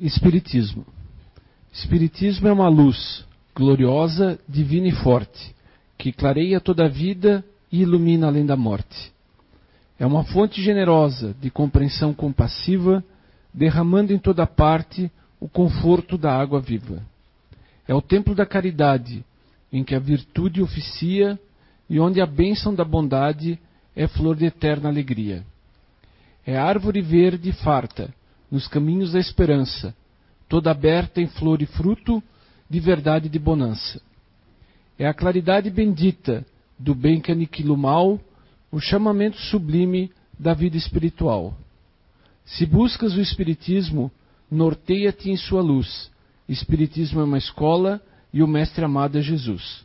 Espiritismo. Espiritismo é uma luz gloriosa, divina e forte, que clareia toda a vida e ilumina além da morte. É uma fonte generosa de compreensão compassiva, derramando em toda parte o conforto da água viva. É o templo da caridade, em que a virtude oficia e onde a bênção da bondade é flor de eterna alegria. É árvore verde farta, nos caminhos da esperança, toda aberta em flor e fruto de verdade e de bonança. É a claridade bendita do bem que aniquila o mal, o chamamento sublime da vida espiritual. Se buscas o Espiritismo, norteia-te em sua luz. Espiritismo é uma escola e o mestre amado é Jesus.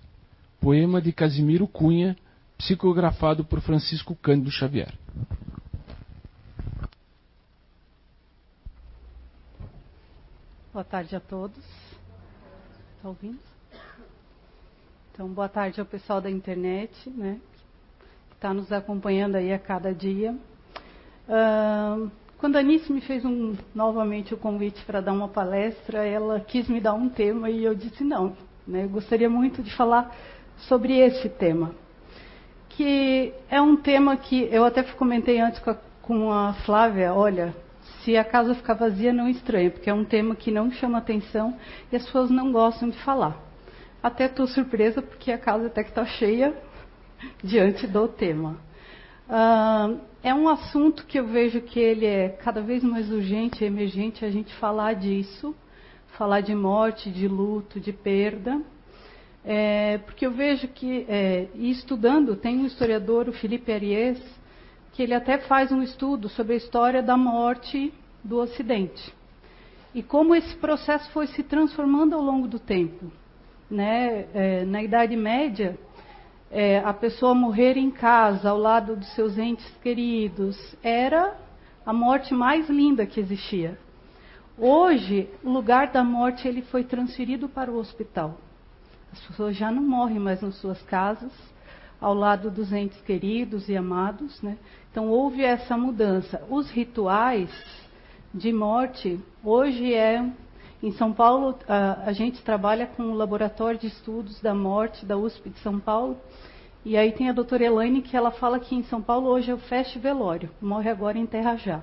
Poema de Casimiro Cunha, psicografado por Francisco Cândido Xavier. Boa tarde a todos. Está ouvindo? Então, boa tarde ao pessoal da internet, né? Que está nos acompanhando aí a cada dia. Uh, quando a Anice me fez um, novamente o convite para dar uma palestra, ela quis me dar um tema e eu disse não. Né? Eu gostaria muito de falar sobre esse tema, que é um tema que eu até comentei antes com a, com a Flávia. Olha, se a casa ficar vazia, não estranha, porque é um tema que não chama atenção e as pessoas não gostam de falar. Até estou surpresa, porque a casa até que está cheia diante do tema. Uh, é um assunto que eu vejo que ele é cada vez mais urgente, emergente, a gente falar disso, falar de morte, de luto, de perda. É, porque eu vejo que, é, e estudando, tem um historiador, o Felipe Ariès, que ele até faz um estudo sobre a história da morte do Ocidente. E como esse processo foi se transformando ao longo do tempo. Né? É, na Idade Média, é, a pessoa morrer em casa, ao lado dos seus entes queridos, era a morte mais linda que existia. Hoje, o lugar da morte ele foi transferido para o hospital. As pessoas já não morrem mais nas suas casas, ao lado dos entes queridos e amados. Né? Então houve essa mudança. Os rituais de morte, hoje é. Em São Paulo, a, a gente trabalha com o Laboratório de Estudos da Morte da USP de São Paulo. E aí tem a doutora Elaine que ela fala que em São Paulo hoje é o feste velório, morre agora em terra já.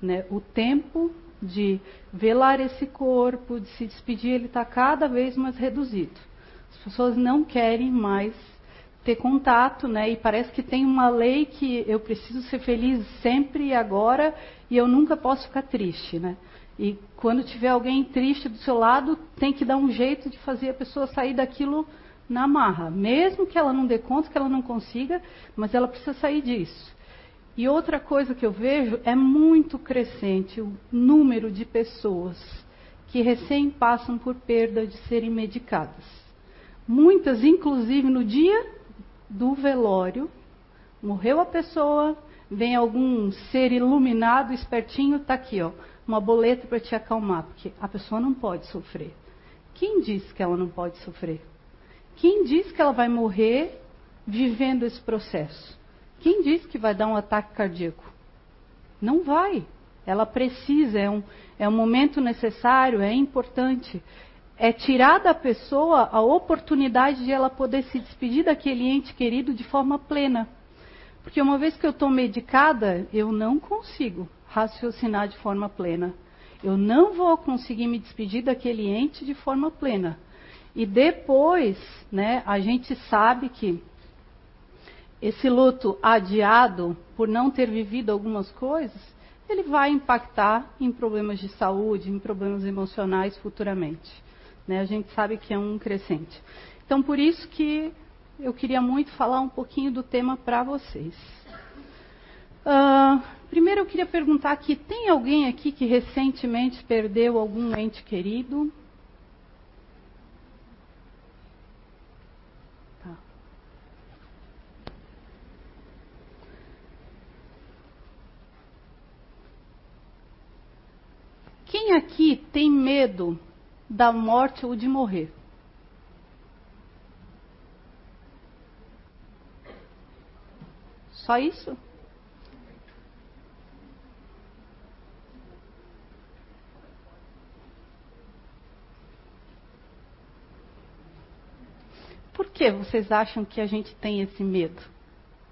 Né? O tempo de velar esse corpo, de se despedir, ele está cada vez mais reduzido. As pessoas não querem mais ter contato, né? E parece que tem uma lei que eu preciso ser feliz sempre e agora e eu nunca posso ficar triste, né? E quando tiver alguém triste do seu lado, tem que dar um jeito de fazer a pessoa sair daquilo na marra, mesmo que ela não dê conta, que ela não consiga, mas ela precisa sair disso. E outra coisa que eu vejo é muito crescente o número de pessoas que recém passam por perda de serem medicadas. Muitas, inclusive, no dia do velório, morreu a pessoa, vem algum ser iluminado, espertinho, está aqui, ó, uma boleta para te acalmar, porque a pessoa não pode sofrer. Quem disse que ela não pode sofrer? Quem diz que ela vai morrer vivendo esse processo? Quem diz que vai dar um ataque cardíaco? Não vai. Ela precisa, é um, é um momento necessário, é importante é tirar da pessoa a oportunidade de ela poder se despedir daquele ente querido de forma plena. Porque uma vez que eu estou medicada, eu não consigo raciocinar de forma plena. Eu não vou conseguir me despedir daquele ente de forma plena. E depois, né, a gente sabe que esse luto adiado por não ter vivido algumas coisas, ele vai impactar em problemas de saúde, em problemas emocionais futuramente. Né? A gente sabe que é um crescente. Então, por isso que eu queria muito falar um pouquinho do tema para vocês. Uh, primeiro, eu queria perguntar aqui: tem alguém aqui que recentemente perdeu algum ente querido? Tá. Quem aqui tem medo da morte ou de morrer. Só isso? Por que vocês acham que a gente tem esse medo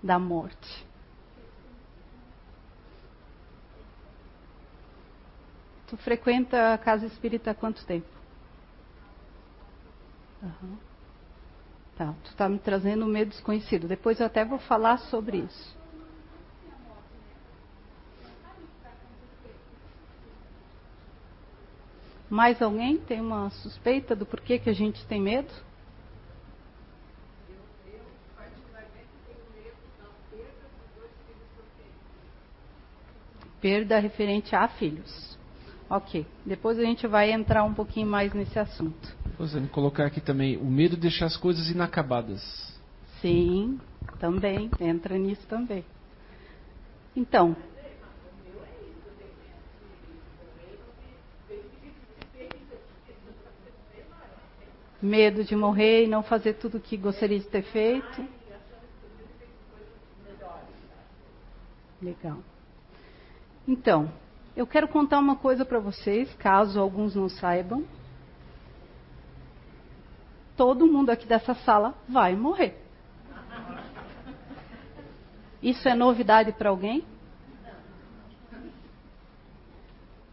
da morte? Tu frequenta a casa espírita há quanto tempo? Tá, tu está me trazendo um medo desconhecido. Depois eu até vou falar sobre isso. Mais alguém tem uma suspeita do porquê que a gente tem medo? Perda referente a filhos. Ok. Depois a gente vai entrar um pouquinho mais nesse assunto. Rosane, colocar aqui também o medo de deixar as coisas inacabadas. Sim, também. Entra nisso também. Então, Medo de morrer e não fazer tudo o que gostaria de ter feito. Legal. Então, eu quero contar uma coisa para vocês, caso alguns não saibam. Todo mundo aqui dessa sala vai morrer. Isso é novidade para alguém?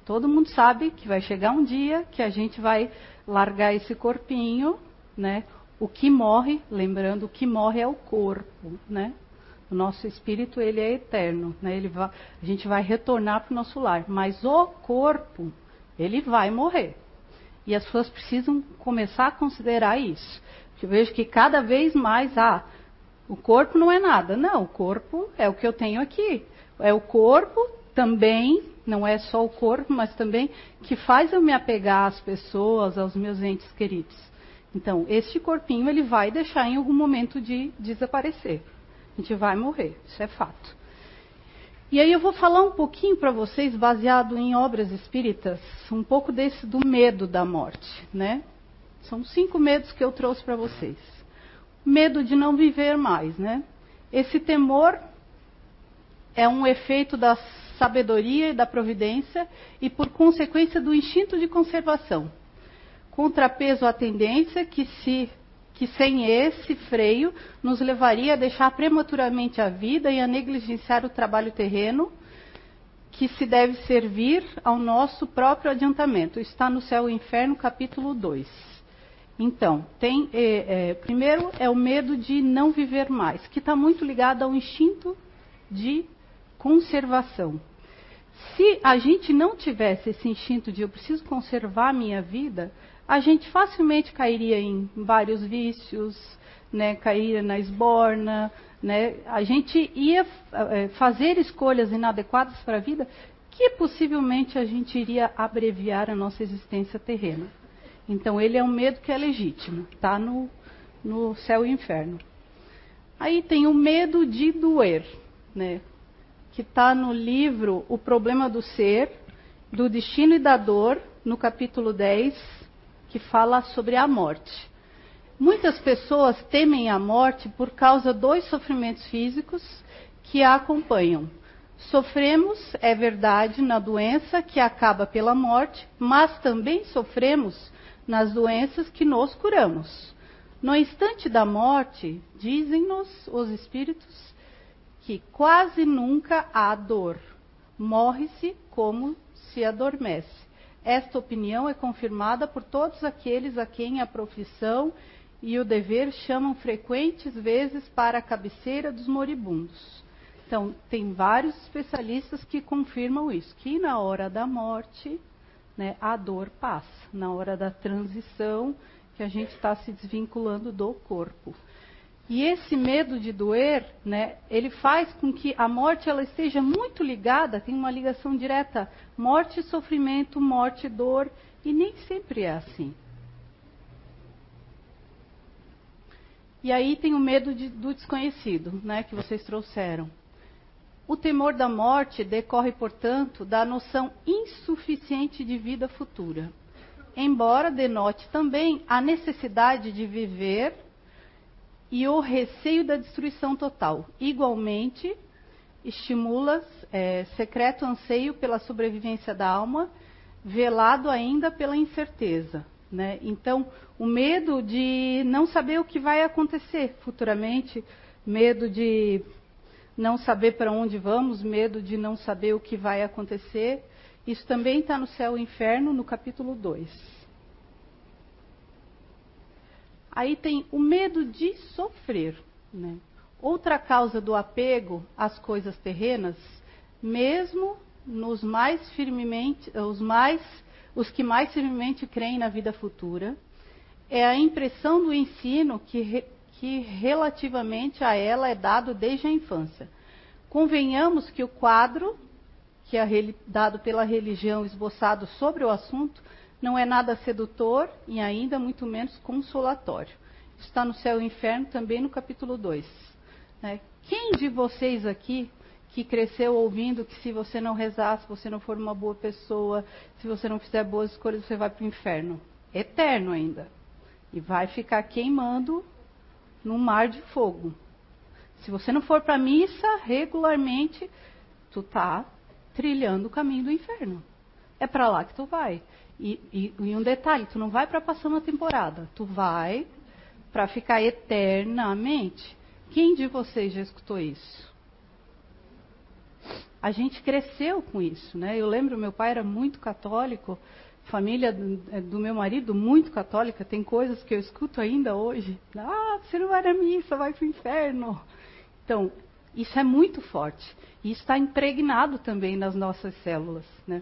Todo mundo sabe que vai chegar um dia que a gente vai largar esse corpinho, né? O que morre, lembrando, o que morre é o corpo, né? O nosso espírito ele é eterno, né? Ele vai, a gente vai retornar para o nosso lar, mas o corpo ele vai morrer. E as pessoas precisam começar a considerar isso. Eu vejo que cada vez mais, ah, o corpo não é nada. Não, o corpo é o que eu tenho aqui. É o corpo também não é só o corpo, mas também que faz eu me apegar às pessoas, aos meus entes queridos. Então, este corpinho ele vai deixar em algum momento de desaparecer. A gente vai morrer, isso é fato. E aí eu vou falar um pouquinho para vocês, baseado em obras espíritas, um pouco desse do medo da morte, né? São cinco medos que eu trouxe para vocês. Medo de não viver mais, né? Esse temor é um efeito das sabedoria e da providência e, por consequência, do instinto de conservação. Contrapeso à tendência que, se, que sem esse freio nos levaria a deixar prematuramente a vida e a negligenciar o trabalho terreno que se deve servir ao nosso próprio adiantamento. Está no Céu e Inferno, capítulo 2. Então, tem, é, é, primeiro é o medo de não viver mais, que está muito ligado ao instinto de conservação. Se a gente não tivesse esse instinto de eu preciso conservar a minha vida, a gente facilmente cairia em vários vícios, né, cairia na esborna, né, a gente ia é, fazer escolhas inadequadas para a vida que possivelmente a gente iria abreviar a nossa existência terrena. Então ele é um medo que é legítimo, está no, no céu e inferno. Aí tem o medo de doer, né? que está no livro O Problema do Ser, do Destino e da Dor, no capítulo 10, que fala sobre a morte. Muitas pessoas temem a morte por causa dos sofrimentos físicos que a acompanham. Sofremos, é verdade, na doença que acaba pela morte, mas também sofremos nas doenças que nos curamos. No instante da morte, dizem-nos os espíritos, que quase nunca há dor. Morre-se como se adormece. Esta opinião é confirmada por todos aqueles a quem a profissão e o dever chamam frequentes vezes para a cabeceira dos moribundos. Então, tem vários especialistas que confirmam isso, que na hora da morte, né, a dor passa, na hora da transição, que a gente está se desvinculando do corpo. E esse medo de doer, né, ele faz com que a morte ela esteja muito ligada, tem uma ligação direta, morte, sofrimento, morte, dor, e nem sempre é assim. E aí tem o medo de, do desconhecido, né, que vocês trouxeram. O temor da morte decorre, portanto, da noção insuficiente de vida futura, embora denote também a necessidade de viver e o receio da destruição total. Igualmente, estimula é, secreto anseio pela sobrevivência da alma, velado ainda pela incerteza. Né? Então, o medo de não saber o que vai acontecer futuramente, medo de não saber para onde vamos, medo de não saber o que vai acontecer. Isso também está no céu e inferno, no capítulo 2. Aí tem o medo de sofrer. Né? Outra causa do apego às coisas terrenas, mesmo nos mais firmemente, os mais os que mais firmemente creem na vida futura, é a impressão do ensino que, que relativamente a ela é dado desde a infância. Convenhamos que o quadro que é dado pela religião esboçado sobre o assunto não é nada sedutor e ainda muito menos consolatório. Está no céu e inferno também no capítulo 2. Né? Quem de vocês aqui que cresceu ouvindo que se você não rezar, se você não for uma boa pessoa, se você não fizer boas escolhas, você vai para o inferno. Eterno ainda. E vai ficar queimando no mar de fogo. Se você não for para a missa regularmente, tu tá trilhando o caminho do inferno. É para lá que tu vai. E, e, e um detalhe, tu não vai para passar uma temporada, tu vai para ficar eternamente. Quem de vocês já escutou isso? a gente cresceu com isso, né? Eu lembro, meu pai era muito católico, família do, do meu marido muito católica, tem coisas que eu escuto ainda hoje. Ah, você não vai na missa, vai para o inferno. Então, isso é muito forte. E está impregnado também nas nossas células, né?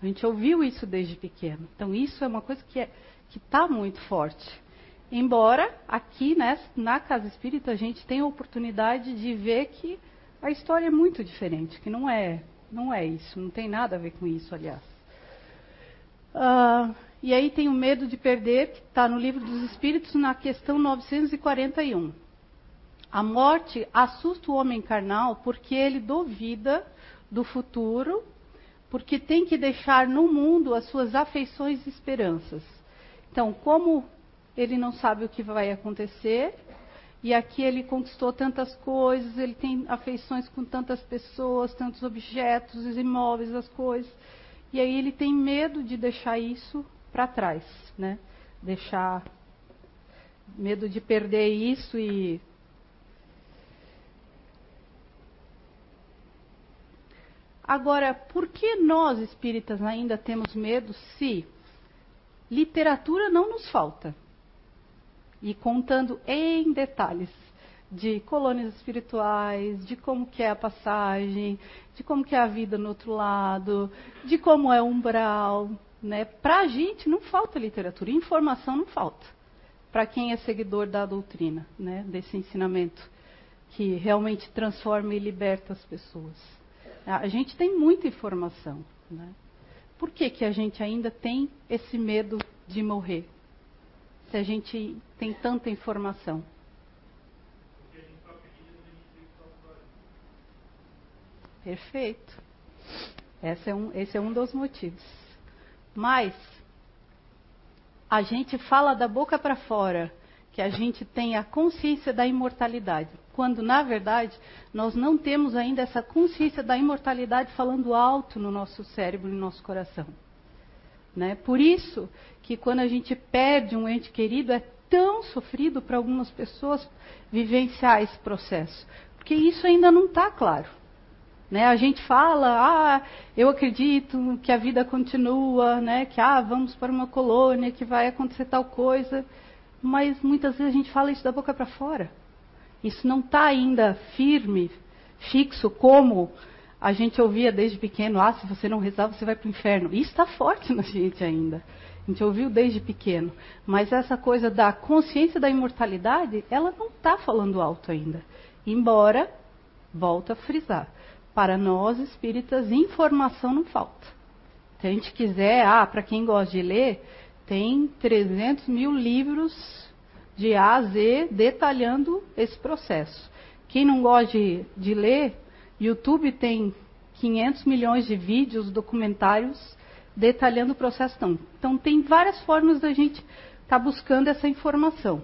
A gente ouviu isso desde pequeno. Então, isso é uma coisa que é, está muito forte. Embora aqui né, na Casa Espírita a gente tenha a oportunidade de ver que a história é muito diferente, que não é, não é isso, não tem nada a ver com isso, aliás. Uh, e aí tem o medo de perder, que está no livro dos Espíritos, na questão 941. A morte assusta o homem carnal porque ele duvida do futuro, porque tem que deixar no mundo as suas afeições e esperanças. Então, como ele não sabe o que vai acontecer, e aqui ele conquistou tantas coisas, ele tem afeições com tantas pessoas, tantos objetos, os imóveis, as coisas. E aí ele tem medo de deixar isso para trás, né? Deixar medo de perder isso e Agora, por que nós espíritas ainda temos medo se literatura não nos falta? e contando em detalhes de colônias espirituais, de como que é a passagem, de como que é a vida no outro lado, de como é o umbral, né? Para a gente não falta literatura, informação não falta. Para quem é seguidor da doutrina, né? Desse ensinamento que realmente transforma e liberta as pessoas. A gente tem muita informação, né? Por que, que a gente ainda tem esse medo de morrer? se a gente tem tanta informação? Perfeito. Esse é, um, esse é um dos motivos. Mas a gente fala da boca para fora que a gente tem a consciência da imortalidade, quando na verdade nós não temos ainda essa consciência da imortalidade falando alto no nosso cérebro e no nosso coração. Né? Por isso que quando a gente perde um ente querido é tão sofrido para algumas pessoas vivenciar esse processo, porque isso ainda não está claro. Né? A gente fala, ah, eu acredito que a vida continua, né? que ah, vamos para uma colônia, que vai acontecer tal coisa, mas muitas vezes a gente fala isso da boca para fora. Isso não está ainda firme, fixo, como a gente ouvia desde pequeno, ah, se você não rezar, você vai para o inferno. Isso está forte na gente ainda. A gente ouviu desde pequeno. Mas essa coisa da consciência da imortalidade, ela não está falando alto ainda. Embora, volta a frisar, para nós espíritas, informação não falta. Se a gente quiser, ah, para quem gosta de ler, tem 300 mil livros de A a Z detalhando esse processo. Quem não gosta de, de ler, YouTube tem 500 milhões de vídeos, documentários detalhando o processo. Então, então tem várias formas da gente estar tá buscando essa informação.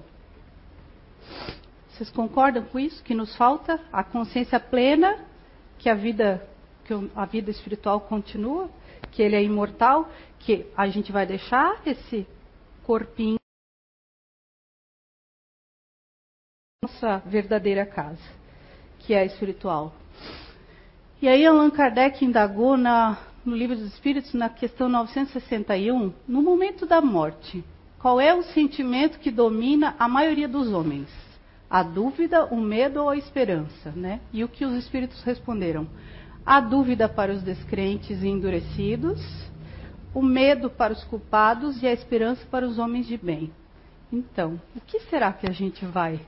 Vocês concordam com isso? Que nos falta a consciência plena que a vida, que a vida espiritual continua, que ele é imortal, que a gente vai deixar esse corpinho nossa verdadeira casa, que é a espiritual. E aí Allan Kardec indagou na, no Livro dos Espíritos, na questão 961, no momento da morte, qual é o sentimento que domina a maioria dos homens? A dúvida, o medo ou a esperança, né? E o que os espíritos responderam? A dúvida para os descrentes e endurecidos, o medo para os culpados e a esperança para os homens de bem. Então, o que será que a gente vai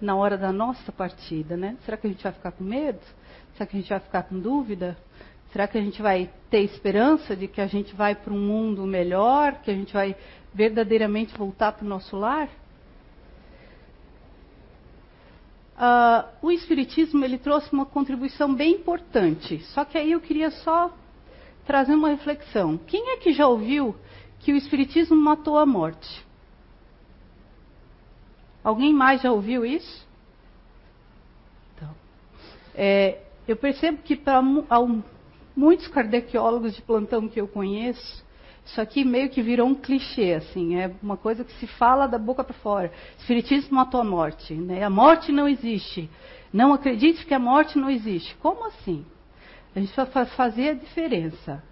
na hora da nossa partida, né? Será que a gente vai ficar com medo? Será que a gente vai ficar com dúvida? Será que a gente vai ter esperança de que a gente vai para um mundo melhor, que a gente vai verdadeiramente voltar para o nosso lar? Uh, o Espiritismo ele trouxe uma contribuição bem importante. Só que aí eu queria só trazer uma reflexão. Quem é que já ouviu que o Espiritismo matou a morte? Alguém mais já ouviu isso? Então, é, eu percebo que para muitos cardequiólogos de plantão que eu conheço, isso aqui meio que virou um clichê, assim, é uma coisa que se fala da boca para fora. Espiritismo matou a morte, né? A morte não existe. Não acredite que a morte não existe. Como assim? A gente vai fazer a diferença.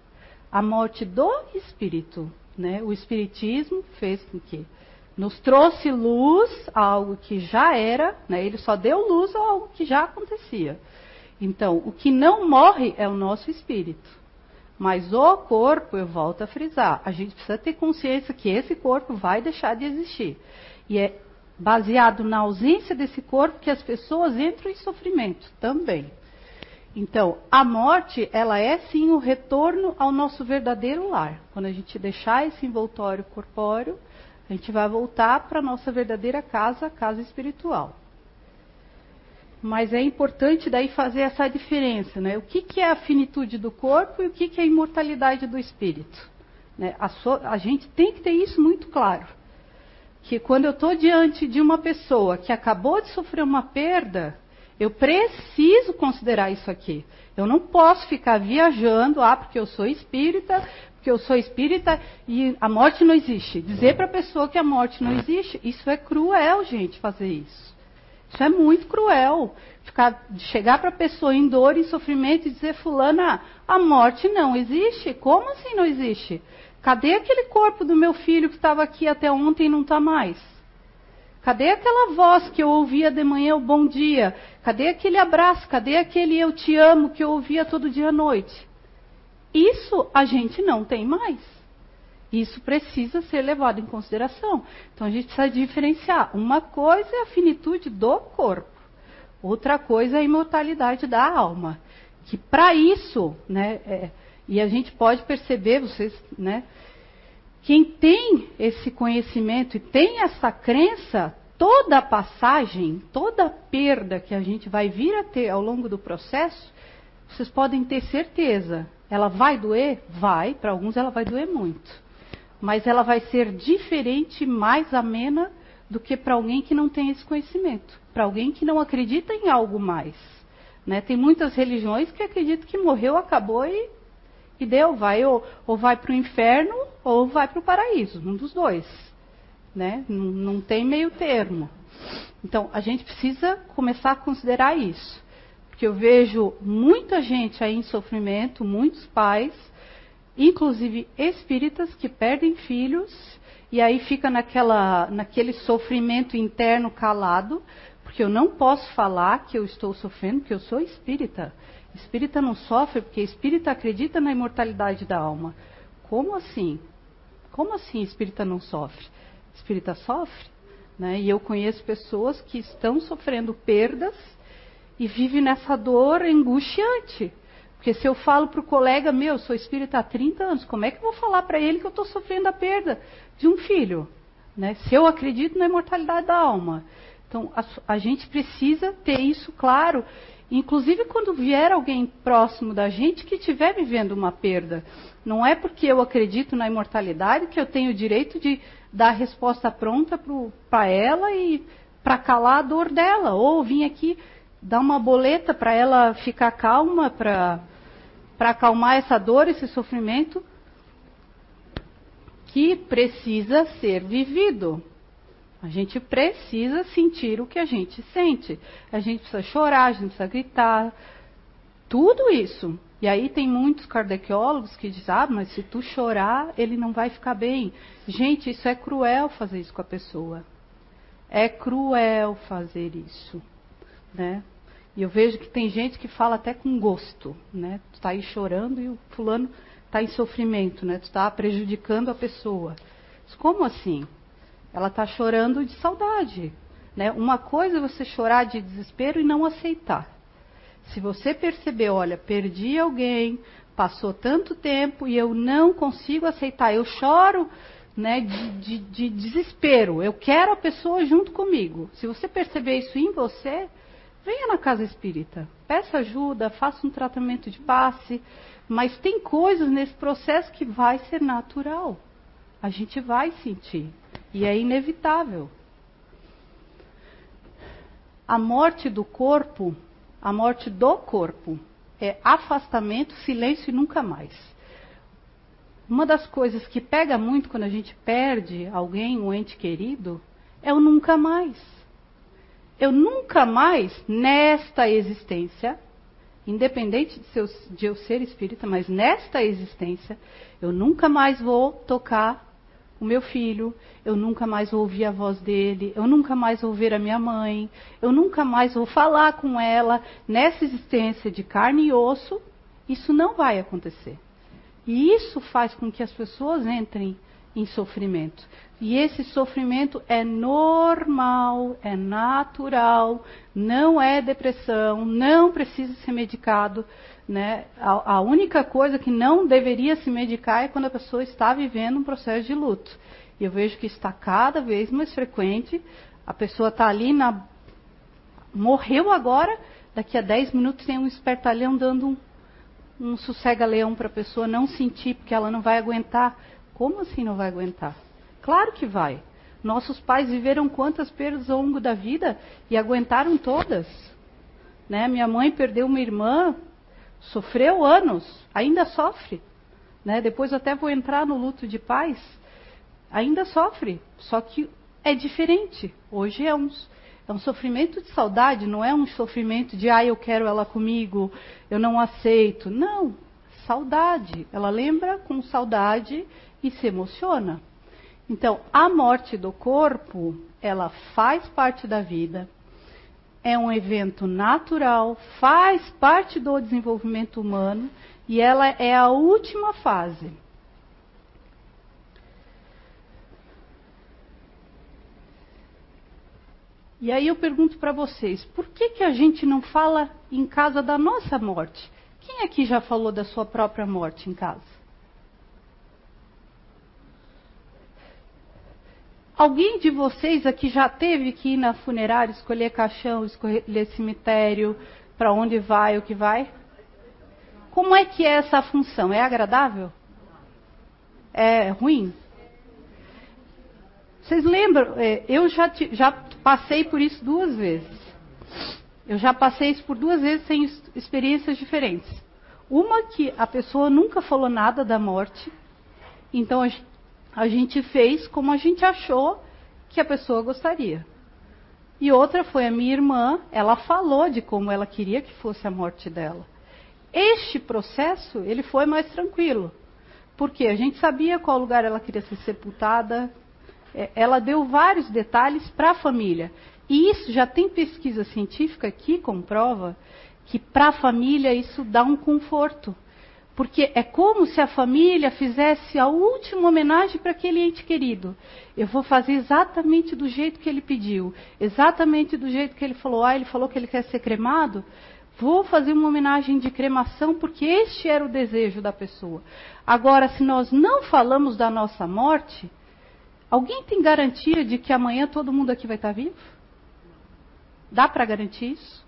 A morte do espírito, né? O espiritismo fez com que nos trouxe luz a algo que já era, né? ele só deu luz a algo que já acontecia. Então, o que não morre é o nosso espírito. Mas o corpo, eu volto a frisar, a gente precisa ter consciência que esse corpo vai deixar de existir. E é baseado na ausência desse corpo que as pessoas entram em sofrimento também. Então, a morte, ela é sim o retorno ao nosso verdadeiro lar. Quando a gente deixar esse envoltório corpóreo, a gente vai voltar para a nossa verdadeira casa, a casa espiritual. Mas é importante daí fazer essa diferença, né? O que, que é a finitude do corpo e o que, que é a imortalidade do espírito. Né? A, so, a gente tem que ter isso muito claro. Que quando eu estou diante de uma pessoa que acabou de sofrer uma perda, eu preciso considerar isso aqui. Eu não posso ficar viajando, ah, porque eu sou espírita, que eu sou espírita e a morte não existe. Dizer para a pessoa que a morte não existe, isso é cruel, gente, fazer isso. Isso é muito cruel. Ficar, chegar para a pessoa em dor e sofrimento e dizer, fulana, a morte não existe? Como assim não existe? Cadê aquele corpo do meu filho que estava aqui até ontem e não está mais? Cadê aquela voz que eu ouvia de manhã, o bom dia? Cadê aquele abraço? Cadê aquele eu te amo que eu ouvia todo dia à noite? Isso a gente não tem mais. Isso precisa ser levado em consideração. Então a gente precisa diferenciar. Uma coisa é a finitude do corpo, outra coisa é a imortalidade da alma. Que para isso, né, é, e a gente pode perceber, vocês, né, quem tem esse conhecimento e tem essa crença, toda a passagem, toda a perda que a gente vai vir a ter ao longo do processo, vocês podem ter certeza ela vai doer? Vai, para alguns ela vai doer muito. Mas ela vai ser diferente, mais amena do que para alguém que não tem esse conhecimento, para alguém que não acredita em algo mais. Né? Tem muitas religiões que acreditam que morreu, acabou e, e deu, vai ou, ou vai para o inferno ou vai para o paraíso, um dos dois. Né? Não, não tem meio termo. Então, a gente precisa começar a considerar isso que eu vejo muita gente aí em sofrimento, muitos pais, inclusive espíritas, que perdem filhos e aí fica naquela, naquele sofrimento interno calado, porque eu não posso falar que eu estou sofrendo, porque eu sou espírita. Espírita não sofre porque espírita acredita na imortalidade da alma. Como assim? Como assim espírita não sofre? Espírita sofre? Né? E eu conheço pessoas que estão sofrendo perdas e vive nessa dor angustiante. Porque se eu falo para o colega, meu, sou espírita há 30 anos, como é que eu vou falar para ele que eu estou sofrendo a perda de um filho? Né? Se eu acredito na imortalidade da alma. Então, a, a gente precisa ter isso claro. Inclusive, quando vier alguém próximo da gente que estiver vivendo uma perda, não é porque eu acredito na imortalidade que eu tenho o direito de dar a resposta pronta para ela e para calar a dor dela. Ou vir aqui dar uma boleta para ela ficar calma, para acalmar essa dor, esse sofrimento. que precisa ser vivido. A gente precisa sentir o que a gente sente. A gente precisa chorar, a gente precisa gritar. Tudo isso. E aí tem muitos cardequeólogos que dizem, ah, mas se tu chorar, ele não vai ficar bem. Gente, isso é cruel fazer isso com a pessoa. É cruel fazer isso. Né? E eu vejo que tem gente que fala até com gosto, né? Tu está aí chorando e o fulano está em sofrimento, né? Tu está prejudicando a pessoa. Mas como assim? Ela está chorando de saudade. Né? Uma coisa é você chorar de desespero e não aceitar. Se você perceber, olha, perdi alguém, passou tanto tempo e eu não consigo aceitar, eu choro né, de, de, de desespero, eu quero a pessoa junto comigo. Se você perceber isso em você, venha na casa espírita, peça ajuda, faça um tratamento de passe, mas tem coisas nesse processo que vai ser natural. A gente vai sentir. E é inevitável. A morte do corpo, a morte do corpo, é afastamento, silêncio e nunca mais. Uma das coisas que pega muito quando a gente perde alguém, um ente querido, é o nunca mais. Eu nunca mais, nesta existência, independente de, seu, de eu ser espírita, mas nesta existência, eu nunca mais vou tocar o meu filho, eu nunca mais vou ouvir a voz dele, eu nunca mais vou ver a minha mãe, eu nunca mais vou falar com ela nessa existência de carne e osso, isso não vai acontecer. E isso faz com que as pessoas entrem em sofrimento. E esse sofrimento é normal, é natural, não é depressão, não precisa ser medicado. Né? A, a, única coisa que não deveria se medicar é quando a pessoa está vivendo um processo de luto. E eu vejo que está cada vez mais frequente. A pessoa está ali na. Morreu agora, daqui a 10 minutos tem um espertalhão dando um, um sossega-leão para a pessoa não sentir, porque ela não vai aguentar. Como assim não vai aguentar? Claro que vai. Nossos pais viveram quantas perdas ao longo da vida e aguentaram todas. Né? Minha mãe perdeu uma irmã Sofreu anos, ainda sofre. Né? Depois até vou entrar no luto de pais. Ainda sofre, só que é diferente. Hoje é um, é um sofrimento de saudade, não é um sofrimento de, ah, eu quero ela comigo, eu não aceito. Não, saudade. Ela lembra com saudade e se emociona. Então, a morte do corpo, ela faz parte da vida, é um evento natural, faz parte do desenvolvimento humano e ela é a última fase. E aí eu pergunto para vocês, por que, que a gente não fala em casa da nossa morte? Quem aqui já falou da sua própria morte em casa? Alguém de vocês aqui já teve que ir na funerária, escolher caixão, escolher cemitério, para onde vai, o que vai? Como é que é essa função? É agradável? É ruim? Vocês lembram? É, eu já, já passei por isso duas vezes. Eu já passei isso por duas vezes sem experiências diferentes. Uma que a pessoa nunca falou nada da morte, então a gente fez como a gente achou que a pessoa gostaria. E outra foi a minha irmã, ela falou de como ela queria que fosse a morte dela. Este processo, ele foi mais tranquilo. Porque a gente sabia qual lugar ela queria ser sepultada. É, ela deu vários detalhes para a família. E isso já tem pesquisa científica que comprova que para a família isso dá um conforto. Porque é como se a família fizesse a última homenagem para aquele ente querido. Eu vou fazer exatamente do jeito que ele pediu, exatamente do jeito que ele falou. Ah, ele falou que ele quer ser cremado. Vou fazer uma homenagem de cremação porque este era o desejo da pessoa. Agora, se nós não falamos da nossa morte, alguém tem garantia de que amanhã todo mundo aqui vai estar vivo? Dá para garantir isso?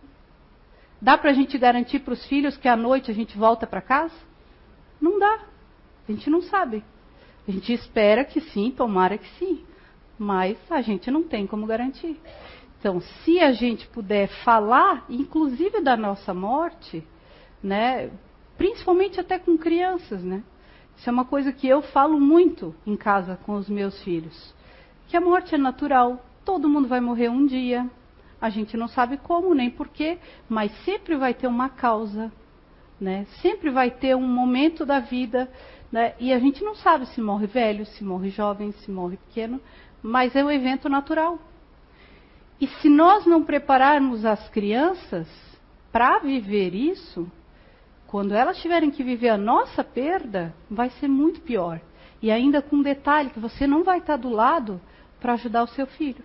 Dá para a gente garantir para os filhos que à noite a gente volta para casa? Não dá. A gente não sabe. A gente espera que sim, tomara que sim. Mas a gente não tem como garantir. Então, se a gente puder falar, inclusive da nossa morte, né, principalmente até com crianças, né, Isso é uma coisa que eu falo muito em casa com os meus filhos. Que a morte é natural, todo mundo vai morrer um dia. A gente não sabe como nem porquê, mas sempre vai ter uma causa, né? Sempre vai ter um momento da vida, né? E a gente não sabe se morre velho, se morre jovem, se morre pequeno, mas é um evento natural. E se nós não prepararmos as crianças para viver isso, quando elas tiverem que viver a nossa perda, vai ser muito pior. E ainda com um detalhe que você não vai estar do lado para ajudar o seu filho.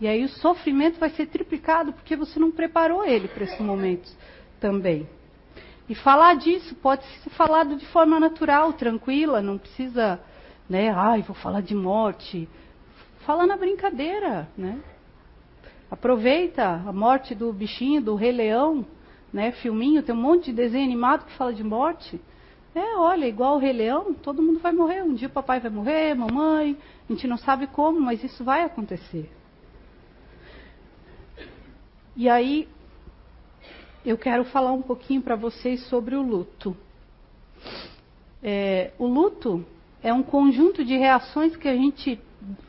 E aí o sofrimento vai ser triplicado porque você não preparou ele para esses momentos também. E falar disso pode ser falado de forma natural, tranquila, não precisa, né, ai, vou falar de morte. Fala na brincadeira, né? Aproveita a morte do bichinho, do Rei Leão, né? Filminho, tem um monte de desenho animado que fala de morte. É, olha, igual o Rei Leão, todo mundo vai morrer. Um dia o papai vai morrer, mamãe, a gente não sabe como, mas isso vai acontecer. E aí, eu quero falar um pouquinho para vocês sobre o luto. É, o luto é um conjunto de reações que a gente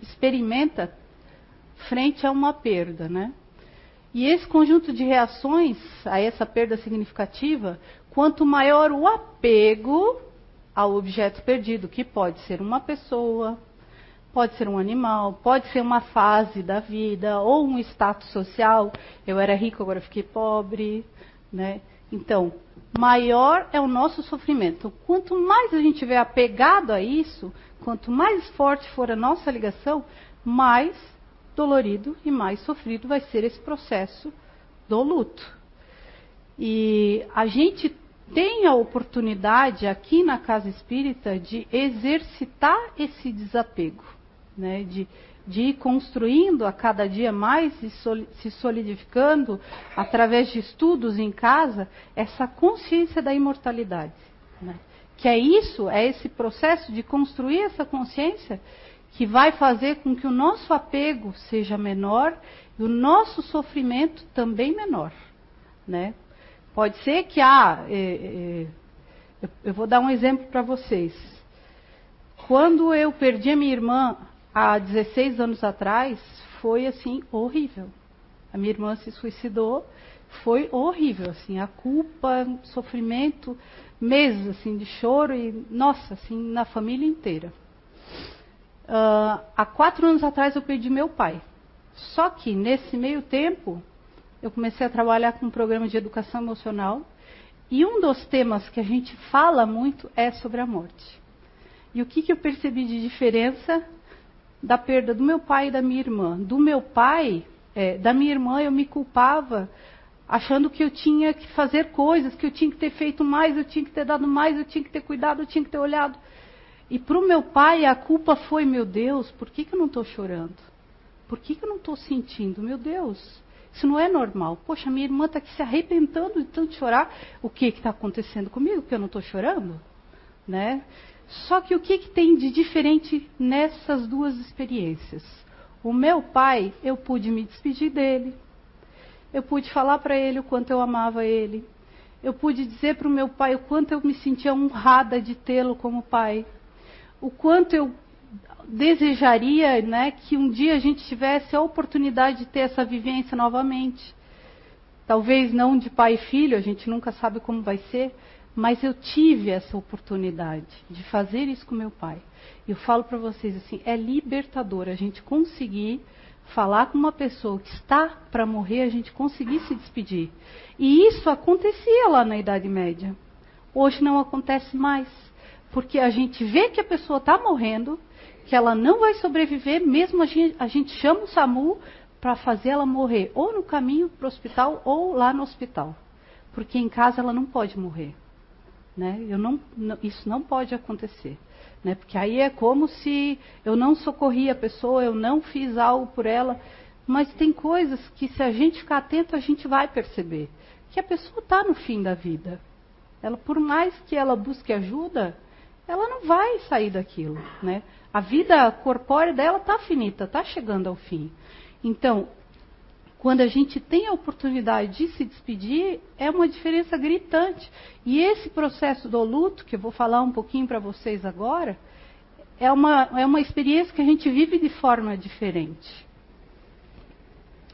experimenta frente a uma perda, né? E esse conjunto de reações a essa perda significativa, quanto maior o apego ao objeto perdido, que pode ser uma pessoa, pode ser um animal, pode ser uma fase da vida ou um status social. Eu era rico, agora fiquei pobre, né? Então, maior é o nosso sofrimento. Quanto mais a gente estiver apegado a isso, quanto mais forte for a nossa ligação, mais dolorido e mais sofrido vai ser esse processo do luto. E a gente tem a oportunidade aqui na casa espírita de exercitar esse desapego, né? de, de ir construindo a cada dia mais e se solidificando através de estudos em casa essa consciência da imortalidade. Né? Que é isso, é esse processo de construir essa consciência que vai fazer com que o nosso apego seja menor e o nosso sofrimento também menor, né? Pode ser que ah, é, é, eu vou dar um exemplo para vocês. Quando eu perdi a minha irmã há 16 anos atrás, foi assim horrível. A minha irmã se suicidou, foi horrível, assim, a culpa, sofrimento, meses assim de choro e nossa, assim na família inteira. Uh, há quatro anos atrás eu perdi meu pai. Só que nesse meio tempo eu comecei a trabalhar com um programa de educação emocional e um dos temas que a gente fala muito é sobre a morte. E o que, que eu percebi de diferença da perda do meu pai e da minha irmã? Do meu pai, é, da minha irmã, eu me culpava achando que eu tinha que fazer coisas, que eu tinha que ter feito mais, eu tinha que ter dado mais, eu tinha que ter cuidado, eu tinha que ter olhado. E para o meu pai a culpa foi, meu Deus, por que, que eu não estou chorando? Por que, que eu não estou sentindo? Meu Deus, isso não é normal. Poxa, minha irmã está aqui se arrebentando de tanto chorar. O que está acontecendo comigo que eu não estou chorando? Né? Só que o que, que tem de diferente nessas duas experiências? O meu pai, eu pude me despedir dele. Eu pude falar para ele o quanto eu amava ele. Eu pude dizer para o meu pai o quanto eu me sentia honrada de tê-lo como pai o quanto eu desejaria né, que um dia a gente tivesse a oportunidade de ter essa vivência novamente. Talvez não de pai e filho, a gente nunca sabe como vai ser, mas eu tive essa oportunidade de fazer isso com meu pai. Eu falo para vocês assim, é libertador a gente conseguir falar com uma pessoa que está para morrer, a gente conseguir se despedir. E isso acontecia lá na Idade Média. Hoje não acontece mais. Porque a gente vê que a pessoa está morrendo, que ela não vai sobreviver, mesmo a gente, a gente chama o SAMU para fazer ela morrer, ou no caminho para o hospital, ou lá no hospital. Porque em casa ela não pode morrer. Né? Eu não, não, isso não pode acontecer. Né? Porque aí é como se eu não socorri a pessoa, eu não fiz algo por ela. Mas tem coisas que, se a gente ficar atento, a gente vai perceber. Que a pessoa está no fim da vida. Ela, por mais que ela busque ajuda, ela não vai sair daquilo, né? A vida corpórea dela está finita, está chegando ao fim. Então, quando a gente tem a oportunidade de se despedir, é uma diferença gritante. E esse processo do luto, que eu vou falar um pouquinho para vocês agora, é uma, é uma experiência que a gente vive de forma diferente.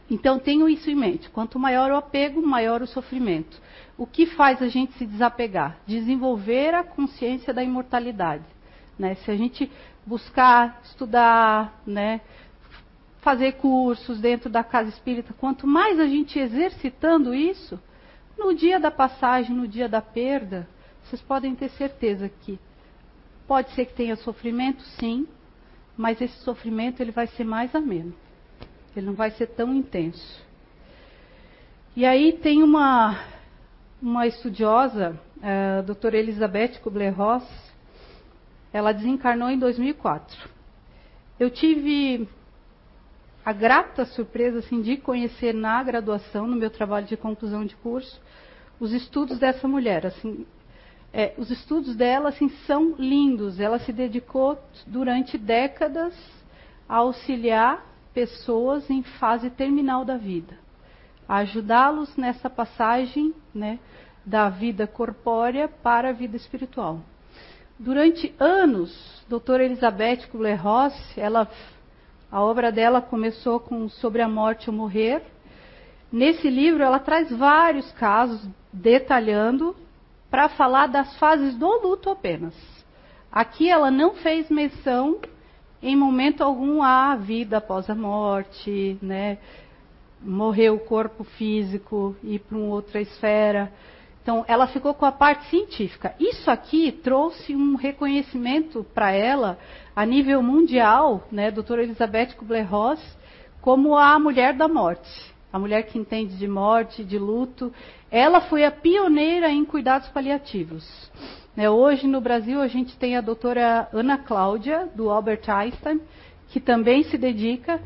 Então tenham isso em mente. Quanto maior o apego, maior o sofrimento. O que faz a gente se desapegar? Desenvolver a consciência da imortalidade. Né? Se a gente buscar, estudar, né? Fazer cursos dentro da casa espírita, quanto mais a gente exercitando isso, no dia da passagem, no dia da perda, vocês podem ter certeza que pode ser que tenha sofrimento, sim, mas esse sofrimento ele vai ser mais ameno. Ele não vai ser tão intenso. E aí tem uma uma estudiosa, a doutora Elizabeth Kubler-Ross, ela desencarnou em 2004. Eu tive a grata surpresa assim, de conhecer na graduação, no meu trabalho de conclusão de curso, os estudos dessa mulher. Assim, é, os estudos dela assim, são lindos. Ela se dedicou durante décadas a auxiliar pessoas em fase terminal da vida, a ajudá-los nessa passagem né, da vida corpórea para a vida espiritual. Durante anos, doutora Elizabeth Kubler-Ross, ela a obra dela começou com Sobre a Morte ou Morrer. Nesse livro, ela traz vários casos detalhando para falar das fases do luto apenas. Aqui ela não fez menção em momento algum à vida após a morte, né? Morrer o corpo físico, ir para uma outra esfera. Então, ela ficou com a parte científica. Isso aqui trouxe um reconhecimento para ela a nível mundial, né, doutora Elizabeth Kubler-Ross, como a mulher da morte, a mulher que entende de morte, de luto. Ela foi a pioneira em cuidados paliativos. Né, hoje no Brasil a gente tem a doutora Ana Cláudia, do Albert Einstein, que também se dedica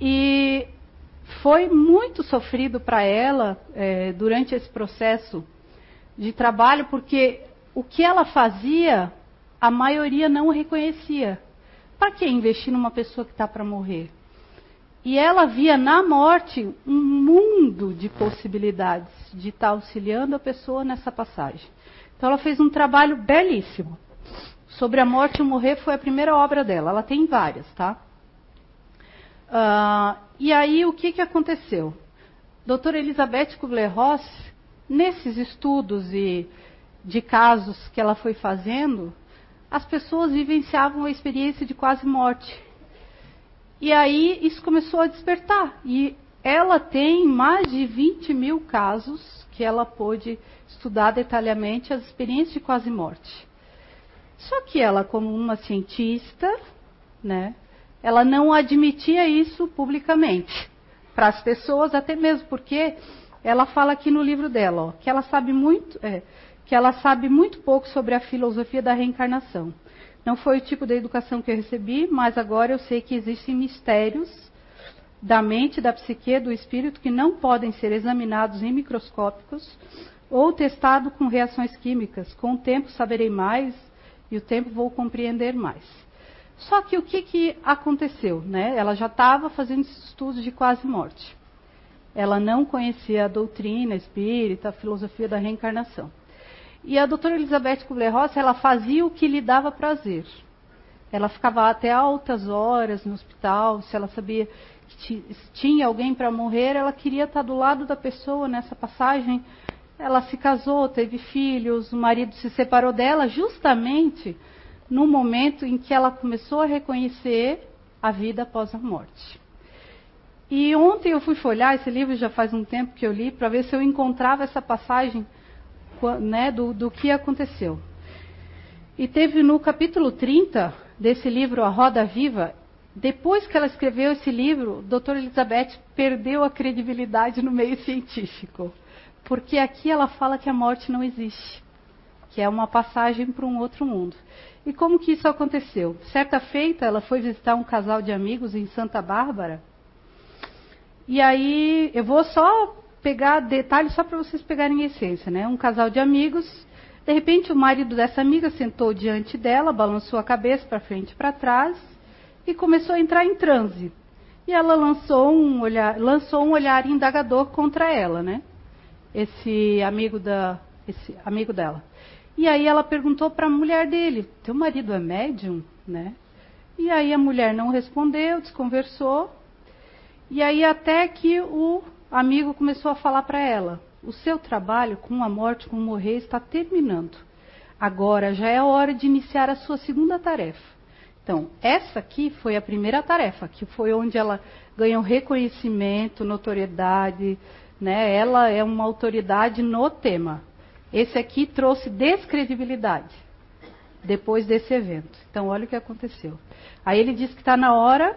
e foi muito sofrido para ela é, durante esse processo de trabalho, porque o que ela fazia, a maioria não reconhecia. Para que investir numa pessoa que está para morrer? E ela via na morte um mundo de possibilidades de estar tá auxiliando a pessoa nessa passagem. Então ela fez um trabalho belíssimo. Sobre a morte e o morrer foi a primeira obra dela. Ela tem várias, tá? Uh, e aí o que, que aconteceu? Doutora Elizabeth Kubler-Ross Nesses estudos e de casos que ela foi fazendo, as pessoas vivenciavam a experiência de quase morte. E aí isso começou a despertar. E ela tem mais de 20 mil casos que ela pôde estudar detalhadamente as experiências de quase morte. Só que ela, como uma cientista, né, ela não admitia isso publicamente para as pessoas, até mesmo porque ela fala aqui no livro dela, ó, que ela sabe muito, é, que ela sabe muito pouco sobre a filosofia da reencarnação. Não foi o tipo de educação que eu recebi, mas agora eu sei que existem mistérios da mente, da psique, do espírito que não podem ser examinados em microscópicos ou testados com reações químicas. Com o tempo saberei mais e o tempo vou compreender mais. Só que o que, que aconteceu? Né? Ela já estava fazendo estudos de quase morte. Ela não conhecia a doutrina espírita, a filosofia da reencarnação. E a doutora Elizabeth Kubler-Ross, ela fazia o que lhe dava prazer. Ela ficava até altas horas no hospital, se ela sabia que tinha alguém para morrer, ela queria estar do lado da pessoa nessa passagem. Ela se casou, teve filhos, o marido se separou dela justamente no momento em que ela começou a reconhecer a vida após a morte. E ontem eu fui folhar esse livro, já faz um tempo que eu li, para ver se eu encontrava essa passagem né, do, do que aconteceu. E teve no capítulo 30 desse livro, A Roda Viva, depois que ela escreveu esse livro, doutora Elizabeth perdeu a credibilidade no meio científico. Porque aqui ela fala que a morte não existe, que é uma passagem para um outro mundo. E como que isso aconteceu? Certa feita, ela foi visitar um casal de amigos em Santa Bárbara e aí eu vou só pegar detalhes só para vocês pegarem essência, né? Um casal de amigos, de repente o marido dessa amiga sentou diante dela, balançou a cabeça para frente e para trás e começou a entrar em transe. E ela lançou um olhar, lançou um olhar indagador contra ela, né? Esse amigo da, esse amigo dela. E aí ela perguntou para a mulher dele: "Teu marido é médium?", né? E aí a mulher não respondeu, desconversou. E aí até que o amigo começou a falar para ela: "O seu trabalho com a morte, com morrer está terminando. Agora já é hora de iniciar a sua segunda tarefa. Então, essa aqui foi a primeira tarefa, que foi onde ela ganhou reconhecimento, notoriedade, né? Ela é uma autoridade no tema. Esse aqui trouxe descredibilidade depois desse evento. Então, olha o que aconteceu. Aí ele diz que está na hora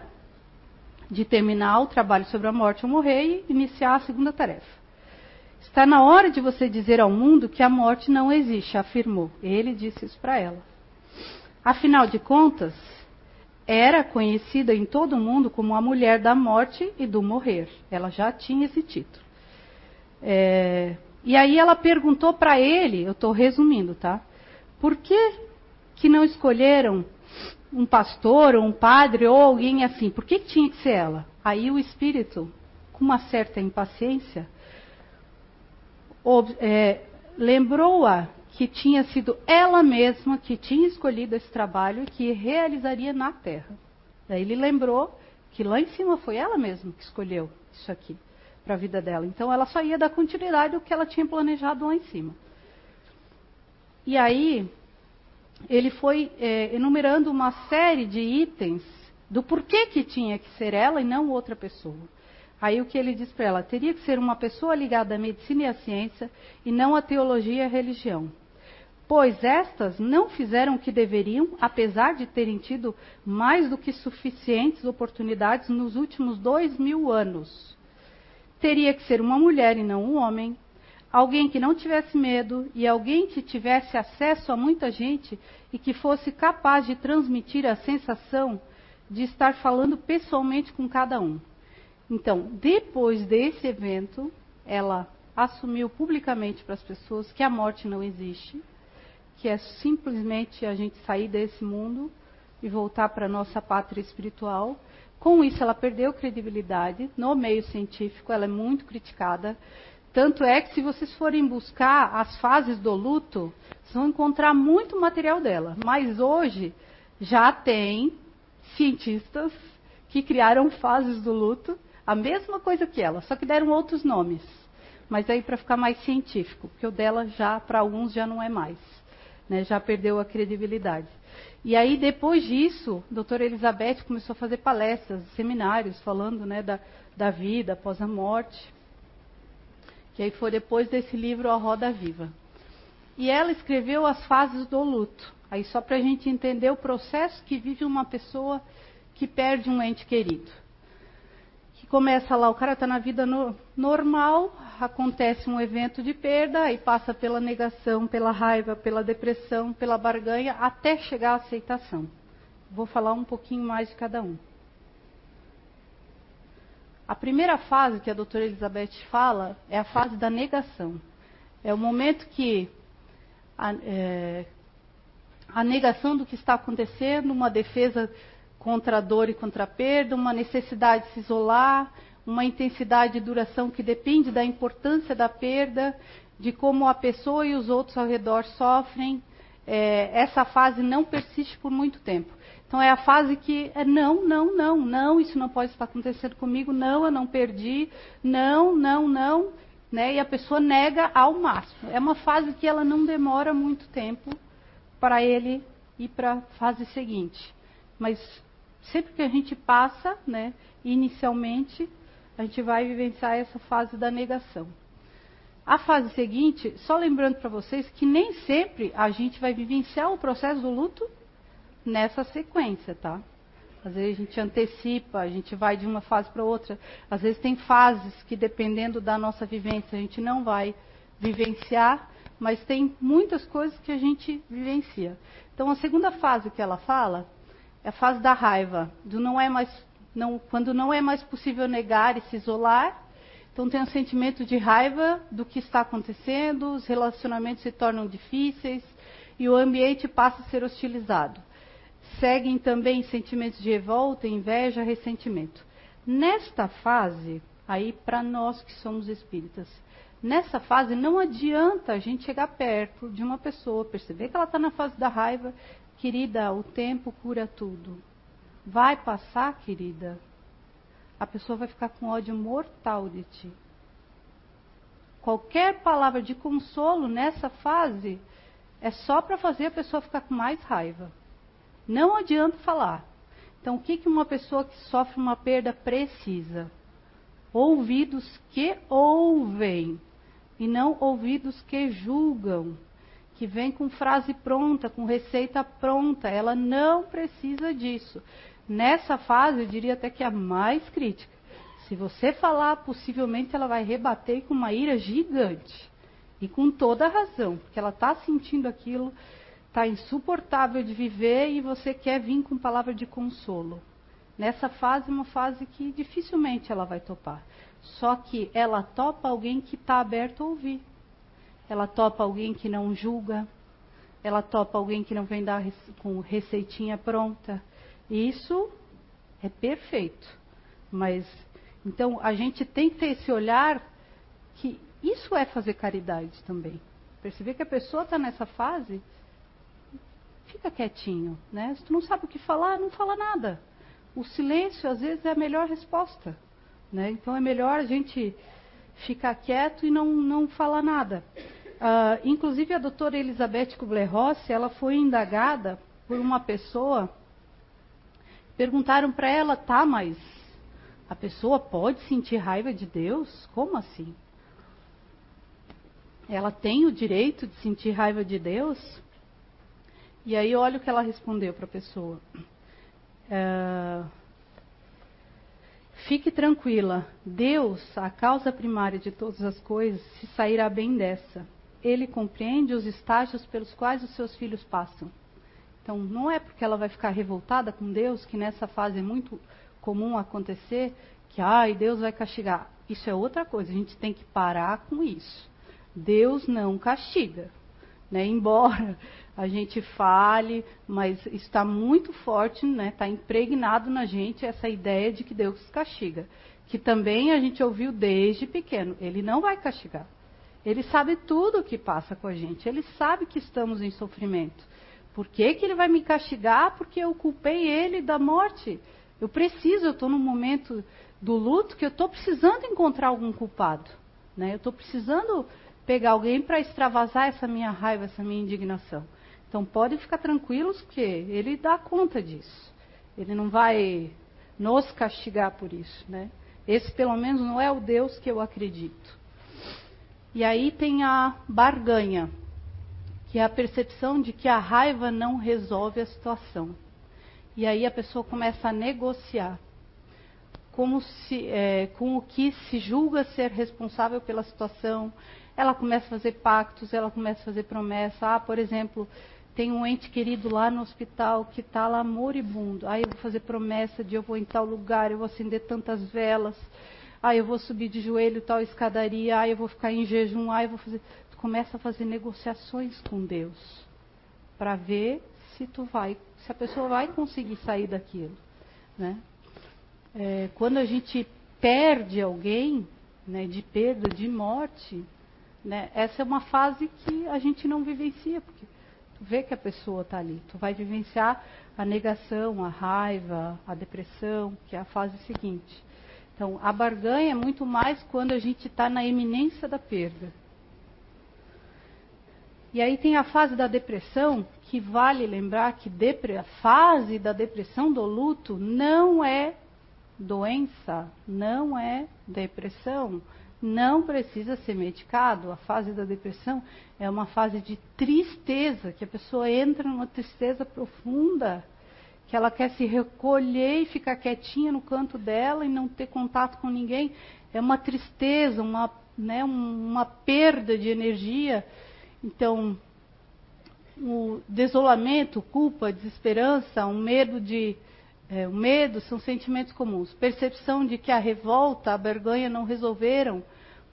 de terminar o trabalho sobre a morte ou morrer e iniciar a segunda tarefa. Está na hora de você dizer ao mundo que a morte não existe, afirmou. Ele disse isso para ela. Afinal de contas, era conhecida em todo o mundo como a mulher da morte e do morrer. Ela já tinha esse título. É, e aí ela perguntou para ele, eu estou resumindo, tá? Por que, que não escolheram um pastor ou um padre ou alguém assim? Por que, tinha que ser ela? Aí o espírito, com uma certa impaciência, é, lembrou-a que tinha sido ela mesma que tinha escolhido esse trabalho e que realizaria na Terra. Daí ele lembrou que lá em cima foi ela mesma que escolheu isso aqui para a vida dela. Então ela só ia dar continuidade ao que ela tinha planejado lá em cima. E aí ele foi é, enumerando uma série de itens do porquê que tinha que ser ela e não outra pessoa. Aí o que ele diz para ela? Teria que ser uma pessoa ligada à medicina e à ciência e não à teologia e à religião. Pois estas não fizeram o que deveriam, apesar de terem tido mais do que suficientes oportunidades nos últimos dois mil anos. Teria que ser uma mulher e não um homem, alguém que não tivesse medo e alguém que tivesse acesso a muita gente e que fosse capaz de transmitir a sensação de estar falando pessoalmente com cada um. Então, depois desse evento, ela assumiu publicamente para as pessoas que a morte não existe, que é simplesmente a gente sair desse mundo e voltar para a nossa pátria espiritual. Com isso, ela perdeu credibilidade no meio científico, ela é muito criticada. Tanto é que, se vocês forem buscar as fases do luto, vocês vão encontrar muito material dela. Mas hoje já tem cientistas que criaram fases do luto a mesma coisa que ela, só que deram outros nomes. Mas aí para ficar mais científico, porque o dela já para alguns já não é mais, né? Já perdeu a credibilidade. E aí depois disso, a doutora Elizabeth começou a fazer palestras, seminários falando, né, da, da vida após a morte. Que aí foi depois desse livro A Roda Viva. E ela escreveu as fases do luto. Aí só para a gente entender o processo que vive uma pessoa que perde um ente querido que começa lá, o cara está na vida no, normal, acontece um evento de perda, e passa pela negação, pela raiva, pela depressão, pela barganha, até chegar à aceitação. Vou falar um pouquinho mais de cada um. A primeira fase que a doutora Elizabeth fala é a fase da negação. É o momento que a, é, a negação do que está acontecendo, uma defesa contra a dor e contra a perda, uma necessidade de se isolar, uma intensidade de duração que depende da importância da perda, de como a pessoa e os outros ao redor sofrem. É, essa fase não persiste por muito tempo. Então é a fase que é não, não, não, não, isso não pode estar acontecendo comigo, não, eu não perdi, não, não, não, né? E a pessoa nega ao máximo. É uma fase que ela não demora muito tempo para ele ir para a fase seguinte. Mas sempre que a gente passa, né, inicialmente, a gente vai vivenciar essa fase da negação. A fase seguinte, só lembrando para vocês que nem sempre a gente vai vivenciar o processo do luto nessa sequência, tá? Às vezes a gente antecipa, a gente vai de uma fase para outra. Às vezes tem fases que, dependendo da nossa vivência, a gente não vai vivenciar, mas tem muitas coisas que a gente vivencia. Então, a segunda fase que ela fala é a fase da raiva, do não é mais, não, quando não é mais possível negar e se isolar. Então tem um sentimento de raiva do que está acontecendo, os relacionamentos se tornam difíceis e o ambiente passa a ser hostilizado. Seguem também sentimentos de revolta, inveja, ressentimento. Nesta fase, aí para nós que somos espíritas, nessa fase não adianta a gente chegar perto de uma pessoa, perceber que ela está na fase da raiva, querida, o tempo cura tudo. Vai passar, querida. A pessoa vai ficar com ódio mortal de ti. Qualquer palavra de consolo nessa fase é só para fazer a pessoa ficar com mais raiva. Não adianta falar. Então, o que, uma pessoa que sofre uma perda precisa? Ouvidos que ouvem e não ouvidos que julgam, que vem com frase pronta, com receita pronta. Ela não precisa disso. Nessa fase, eu diria até que é a mais crítica. Se você falar, possivelmente ela vai rebater com uma ira gigante. E com toda a razão, porque ela está sentindo aquilo, está insuportável de viver e você quer vir com palavra de consolo. Nessa fase, uma fase que dificilmente ela vai topar. Só que ela topa alguém que está aberto a ouvir. Ela topa alguém que não julga. Ela topa alguém que não vem dar com receitinha pronta. Isso é perfeito. Mas então a gente tem que ter esse olhar que isso é fazer caridade também. Perceber que a pessoa está nessa fase, fica quietinho, né? Se tu não sabe o que falar, não fala nada. O silêncio às vezes é a melhor resposta, né? Então é melhor a gente ficar quieto e não, não falar nada. Uh, inclusive a doutora Elizabeth Kubler-Ross, ela foi indagada por uma pessoa Perguntaram para ela, tá, mas a pessoa pode sentir raiva de Deus? Como assim? Ela tem o direito de sentir raiva de Deus? E aí olha o que ela respondeu para a pessoa. É, Fique tranquila, Deus, a causa primária de todas as coisas, se sairá bem dessa. Ele compreende os estágios pelos quais os seus filhos passam. Então, não é porque ela vai ficar revoltada com Deus, que nessa fase é muito comum acontecer, que, ai, Deus vai castigar. Isso é outra coisa, a gente tem que parar com isso. Deus não castiga. Né? Embora a gente fale, mas está muito forte, está né? Tá impregnado na gente essa ideia de que Deus castiga. Que também a gente ouviu desde pequeno. Ele não vai castigar. Ele sabe tudo o que passa com a gente. Ele sabe que estamos em sofrimento. Por que, que ele vai me castigar? Porque eu culpei ele da morte. Eu preciso, eu estou num momento do luto que eu estou precisando encontrar algum culpado. Né? Eu estou precisando pegar alguém para extravasar essa minha raiva, essa minha indignação. Então podem ficar tranquilos que ele dá conta disso. Ele não vai nos castigar por isso. Né? Esse pelo menos não é o Deus que eu acredito. E aí tem a barganha que é a percepção de que a raiva não resolve a situação. E aí a pessoa começa a negociar como se, é, com o que se julga ser responsável pela situação. Ela começa a fazer pactos, ela começa a fazer promessas. Ah, por exemplo, tem um ente querido lá no hospital que está lá moribundo. Aí eu vou fazer promessa de eu vou em tal lugar, eu vou acender tantas velas. Ah, eu vou subir de joelho tal escadaria. Ah, eu vou ficar em jejum. Ah, eu vou fazer começa a fazer negociações com Deus para ver se tu vai, se a pessoa vai conseguir sair daquilo, né? É, quando a gente perde alguém, né, de perda, de morte, né, essa é uma fase que a gente não vivencia, porque tu vê que a pessoa está ali, tu vai vivenciar a negação, a raiva, a depressão, que é a fase seguinte. Então, a barganha é muito mais quando a gente está na eminência da perda. E aí tem a fase da depressão, que vale lembrar que a fase da depressão do luto não é doença, não é depressão, não precisa ser medicado. A fase da depressão é uma fase de tristeza, que a pessoa entra numa tristeza profunda, que ela quer se recolher e ficar quietinha no canto dela e não ter contato com ninguém. É uma tristeza, uma, né, uma perda de energia então, o desolamento, culpa, desesperança, um medo de é, o medo são sentimentos comuns. Percepção de que a revolta, a vergonha não resolveram,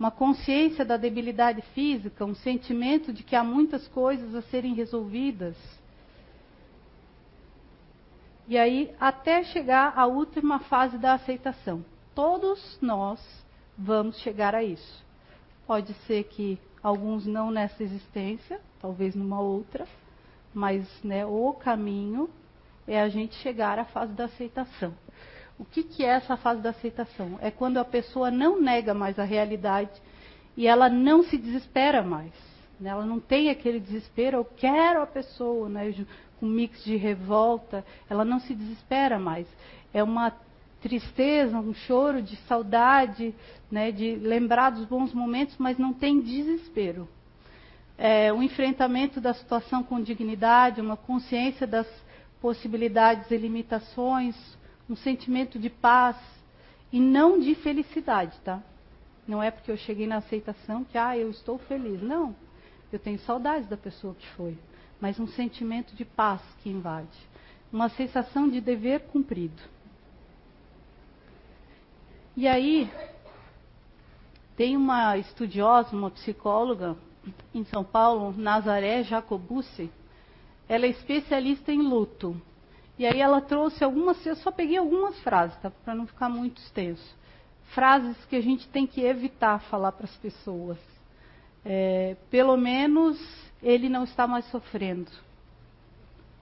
uma consciência da debilidade física, um sentimento de que há muitas coisas a serem resolvidas. E aí, até chegar à última fase da aceitação, todos nós vamos chegar a isso. Pode ser que alguns não nessa existência, talvez numa outra, mas né, o caminho é a gente chegar à fase da aceitação. O que, que é essa fase da aceitação? É quando a pessoa não nega mais a realidade e ela não se desespera mais. Né? Ela não tem aquele desespero, eu quero a pessoa, né? um mix de revolta, ela não se desespera mais. É uma tristeza, um choro de saudade, né, de lembrar dos bons momentos, mas não tem desespero. É um enfrentamento da situação com dignidade, uma consciência das possibilidades e limitações, um sentimento de paz e não de felicidade, tá? Não é porque eu cheguei na aceitação que, ah, eu estou feliz. Não. Eu tenho saudades da pessoa que foi. Mas um sentimento de paz que invade. Uma sensação de dever cumprido. E aí, tem uma estudiosa, uma psicóloga em São Paulo, Nazaré Jacobucci. Ela é especialista em luto. E aí ela trouxe algumas, eu só peguei algumas frases, tá? Para não ficar muito extenso. Frases que a gente tem que evitar falar para as pessoas. É, pelo menos ele não está mais sofrendo.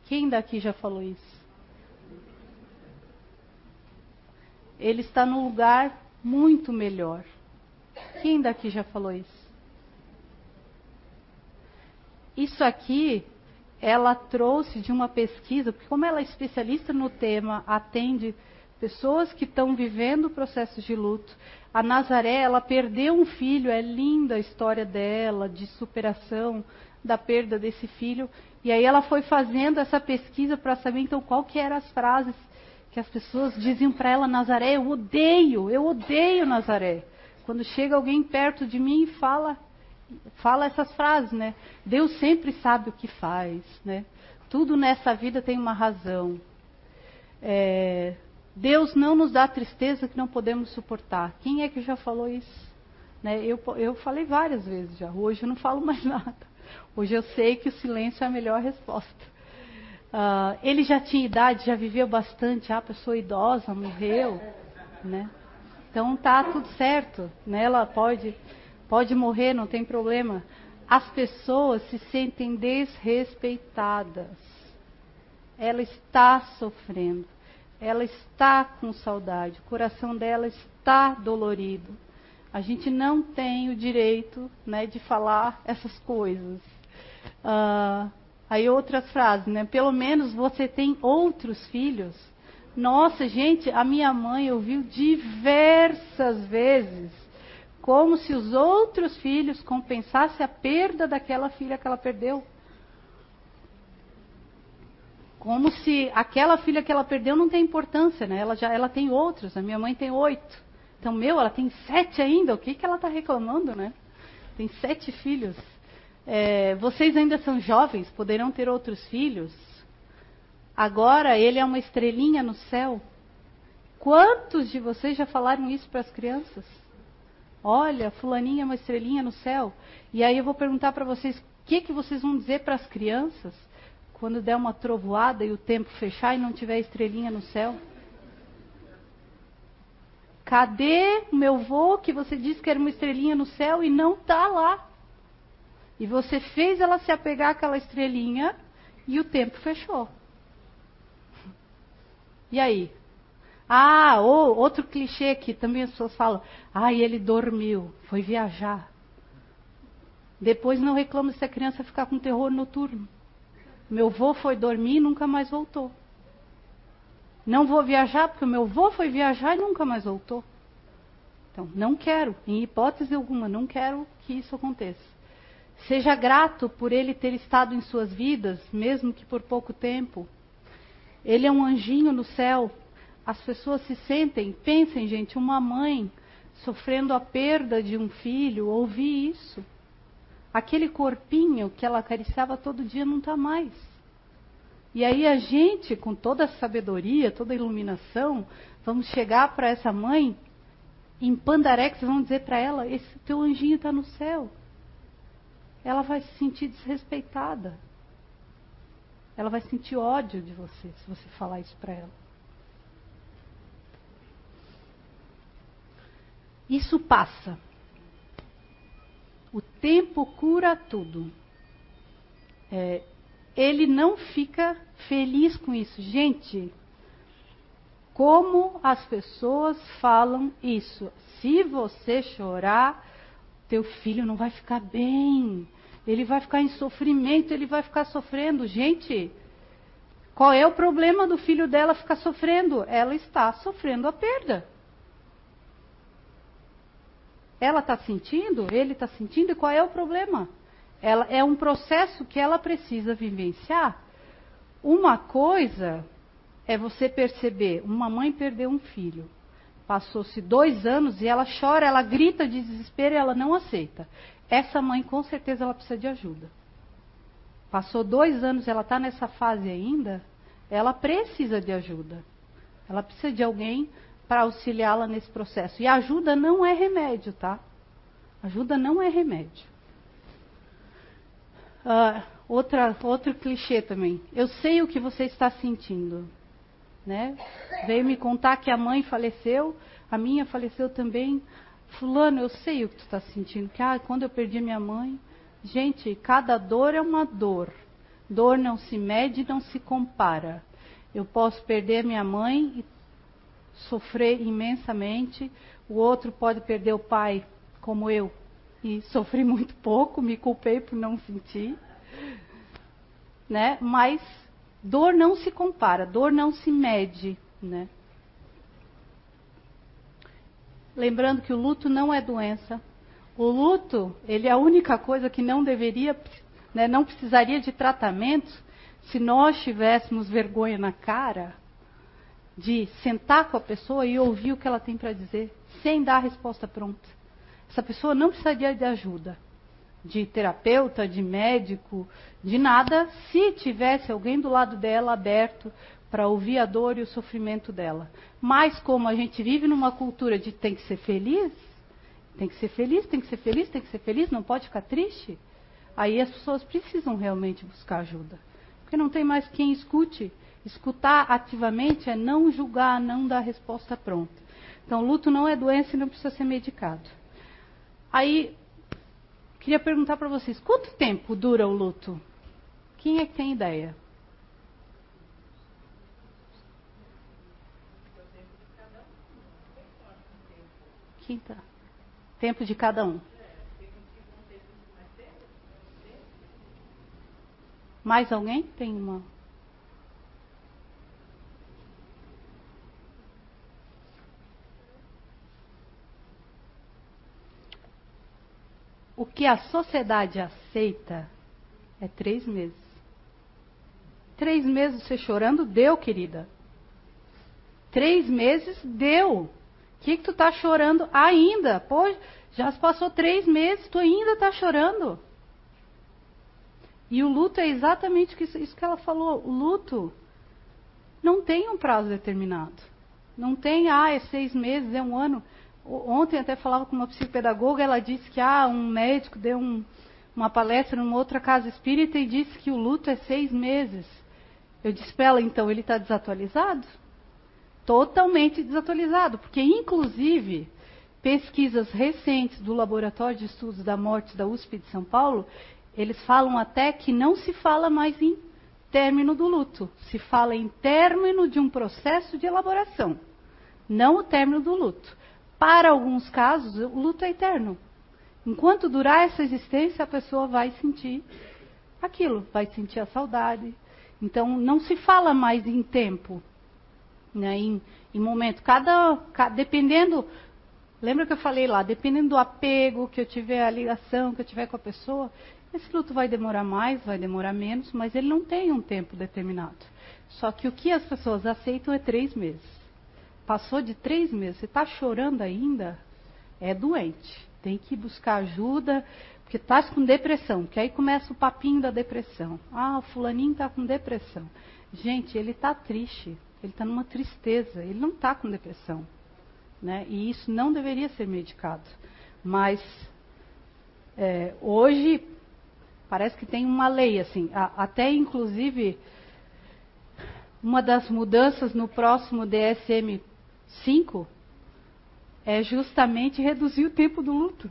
Quem daqui já falou isso? ele está num lugar muito melhor. Quem daqui já falou isso? Isso aqui ela trouxe de uma pesquisa, porque como ela é especialista no tema, atende pessoas que estão vivendo processos de luto. A Nazaré, ela perdeu um filho, é linda a história dela, de superação da perda desse filho. E aí ela foi fazendo essa pesquisa para saber então qual que eram as frases que as pessoas diziam para ela, Nazaré, eu odeio, eu odeio Nazaré. Quando chega alguém perto de mim e fala, fala essas frases, né? Deus sempre sabe o que faz, né? Tudo nessa vida tem uma razão. É, Deus não nos dá tristeza que não podemos suportar. Quem é que já falou isso? Né? Eu, eu falei várias vezes já. Hoje eu não falo mais nada. Hoje eu sei que o silêncio é a melhor resposta. Uh, ele já tinha idade, já viveu bastante, a pessoa idosa morreu, né? Então tá tudo certo, né? Ela pode, pode morrer, não tem problema. As pessoas se sentem desrespeitadas. Ela está sofrendo, ela está com saudade, o coração dela está dolorido. A gente não tem o direito, né, de falar essas coisas. Uh, Aí outras frases, né? Pelo menos você tem outros filhos. Nossa, gente, a minha mãe ouviu diversas vezes como se os outros filhos compensassem a perda daquela filha que ela perdeu. Como se aquela filha que ela perdeu não tem importância, né? Ela já ela tem outros. A minha mãe tem oito. Então, meu, ela tem sete ainda. O que, que ela está reclamando, né? Tem sete filhos. É, vocês ainda são jovens, poderão ter outros filhos. Agora ele é uma estrelinha no céu. Quantos de vocês já falaram isso para as crianças? Olha, fulaninha é uma estrelinha no céu. E aí eu vou perguntar para vocês, o que, que vocês vão dizer para as crianças quando der uma trovoada e o tempo fechar e não tiver estrelinha no céu? Cadê o meu vô que você disse que era uma estrelinha no céu e não está lá? E você fez ela se apegar àquela estrelinha e o tempo fechou. E aí? Ah, ou, outro clichê que também as pessoas falam: ah, ele dormiu, foi viajar. Depois não reclama se a criança ficar com terror noturno. Meu avô foi dormir e nunca mais voltou. Não vou viajar porque meu avô foi viajar e nunca mais voltou. Então, não quero, em hipótese alguma, não quero que isso aconteça. Seja grato por ele ter estado em suas vidas, mesmo que por pouco tempo. Ele é um anjinho no céu. As pessoas se sentem, pensem, gente, uma mãe sofrendo a perda de um filho, ouvir isso. Aquele corpinho que ela acariciava todo dia não está mais. E aí a gente, com toda a sabedoria, toda a iluminação, vamos chegar para essa mãe em Pandarex, vamos dizer para ela: esse teu anjinho está no céu ela vai se sentir desrespeitada. Ela vai sentir ódio de você se você falar isso para ela. Isso passa. O tempo cura tudo. É, ele não fica feliz com isso. Gente, como as pessoas falam isso? Se você chorar, teu filho não vai ficar bem. Ele vai ficar em sofrimento, ele vai ficar sofrendo. Gente, qual é o problema do filho dela ficar sofrendo? Ela está sofrendo a perda. Ela está sentindo, ele está sentindo, e qual é o problema? Ela, é um processo que ela precisa vivenciar. Uma coisa é você perceber, uma mãe perdeu um filho. Passou-se dois anos e ela chora, ela grita de desespero e ela não aceita. Essa mãe, com certeza, ela precisa de ajuda. Passou dois anos, ela está nessa fase ainda, ela precisa de ajuda. Ela precisa de alguém para auxiliá-la nesse processo. E ajuda não é remédio, tá? Ajuda não é remédio. Uh, outra, outro clichê também. Eu sei o que você está sentindo. Né? Veio me contar que a mãe faleceu, a minha faleceu também. Fulano, eu sei o que tu está sentindo. Que ah, quando eu perdi minha mãe. Gente, cada dor é uma dor. Dor não se mede, não se compara. Eu posso perder minha mãe e sofrer imensamente. O outro pode perder o pai, como eu, e sofri muito pouco, me culpei por não sentir. Né? Mas dor não se compara, dor não se mede, né? Lembrando que o luto não é doença. O luto, ele é a única coisa que não deveria, né, não precisaria de tratamento se nós tivéssemos vergonha na cara de sentar com a pessoa e ouvir o que ela tem para dizer, sem dar a resposta pronta. Essa pessoa não precisaria de ajuda, de terapeuta, de médico, de nada, se tivesse alguém do lado dela aberto para ouvir a dor e o sofrimento dela. Mas como a gente vive numa cultura de tem que ser feliz, tem que ser feliz, tem que ser feliz, tem que ser feliz, não pode ficar triste, aí as pessoas precisam realmente buscar ajuda. Porque não tem mais quem escute. Escutar ativamente é não julgar, não dar resposta pronta. Então, luto não é doença e não precisa ser medicado. Aí, queria perguntar para vocês: quanto tempo dura o luto? Quem é que tem ideia? Quinta. Tempo de cada um. Mais alguém tem uma? O que a sociedade aceita é três meses. Três meses você chorando, deu, querida. Três meses, deu. O que, que tu tá chorando ainda? Pô, já se passou três meses, tu ainda tá chorando. E o luto é exatamente isso que ela falou. O luto não tem um prazo determinado. Não tem, ah, é seis meses, é um ano. Ontem até falava com uma psicopedagoga, ela disse que ah, um médico deu um, uma palestra numa outra casa espírita e disse que o luto é seis meses. Eu disse para ela, então, ele está desatualizado? Totalmente desatualizado, porque inclusive pesquisas recentes do Laboratório de Estudos da Morte da USP de São Paulo, eles falam até que não se fala mais em término do luto, se fala em término de um processo de elaboração, não o término do luto. Para alguns casos, o luto é eterno. Enquanto durar essa existência, a pessoa vai sentir aquilo, vai sentir a saudade. Então, não se fala mais em tempo, né, em, em momento. Cada, cada, dependendo, lembra que eu falei lá, dependendo do apego que eu tiver, a ligação que eu tiver com a pessoa, esse luto vai demorar mais, vai demorar menos, mas ele não tem um tempo determinado. Só que o que as pessoas aceitam é três meses. Passou de três meses, você está chorando ainda? É doente. Tem que buscar ajuda, porque está com depressão. Que aí começa o papinho da depressão. Ah, o fulaninho está com depressão. Gente, ele está triste. Ele está numa tristeza. Ele não está com depressão. Né? E isso não deveria ser medicado. Mas é, hoje parece que tem uma lei assim. A, até inclusive uma das mudanças no próximo DSM 5 é justamente reduzir o tempo do luto.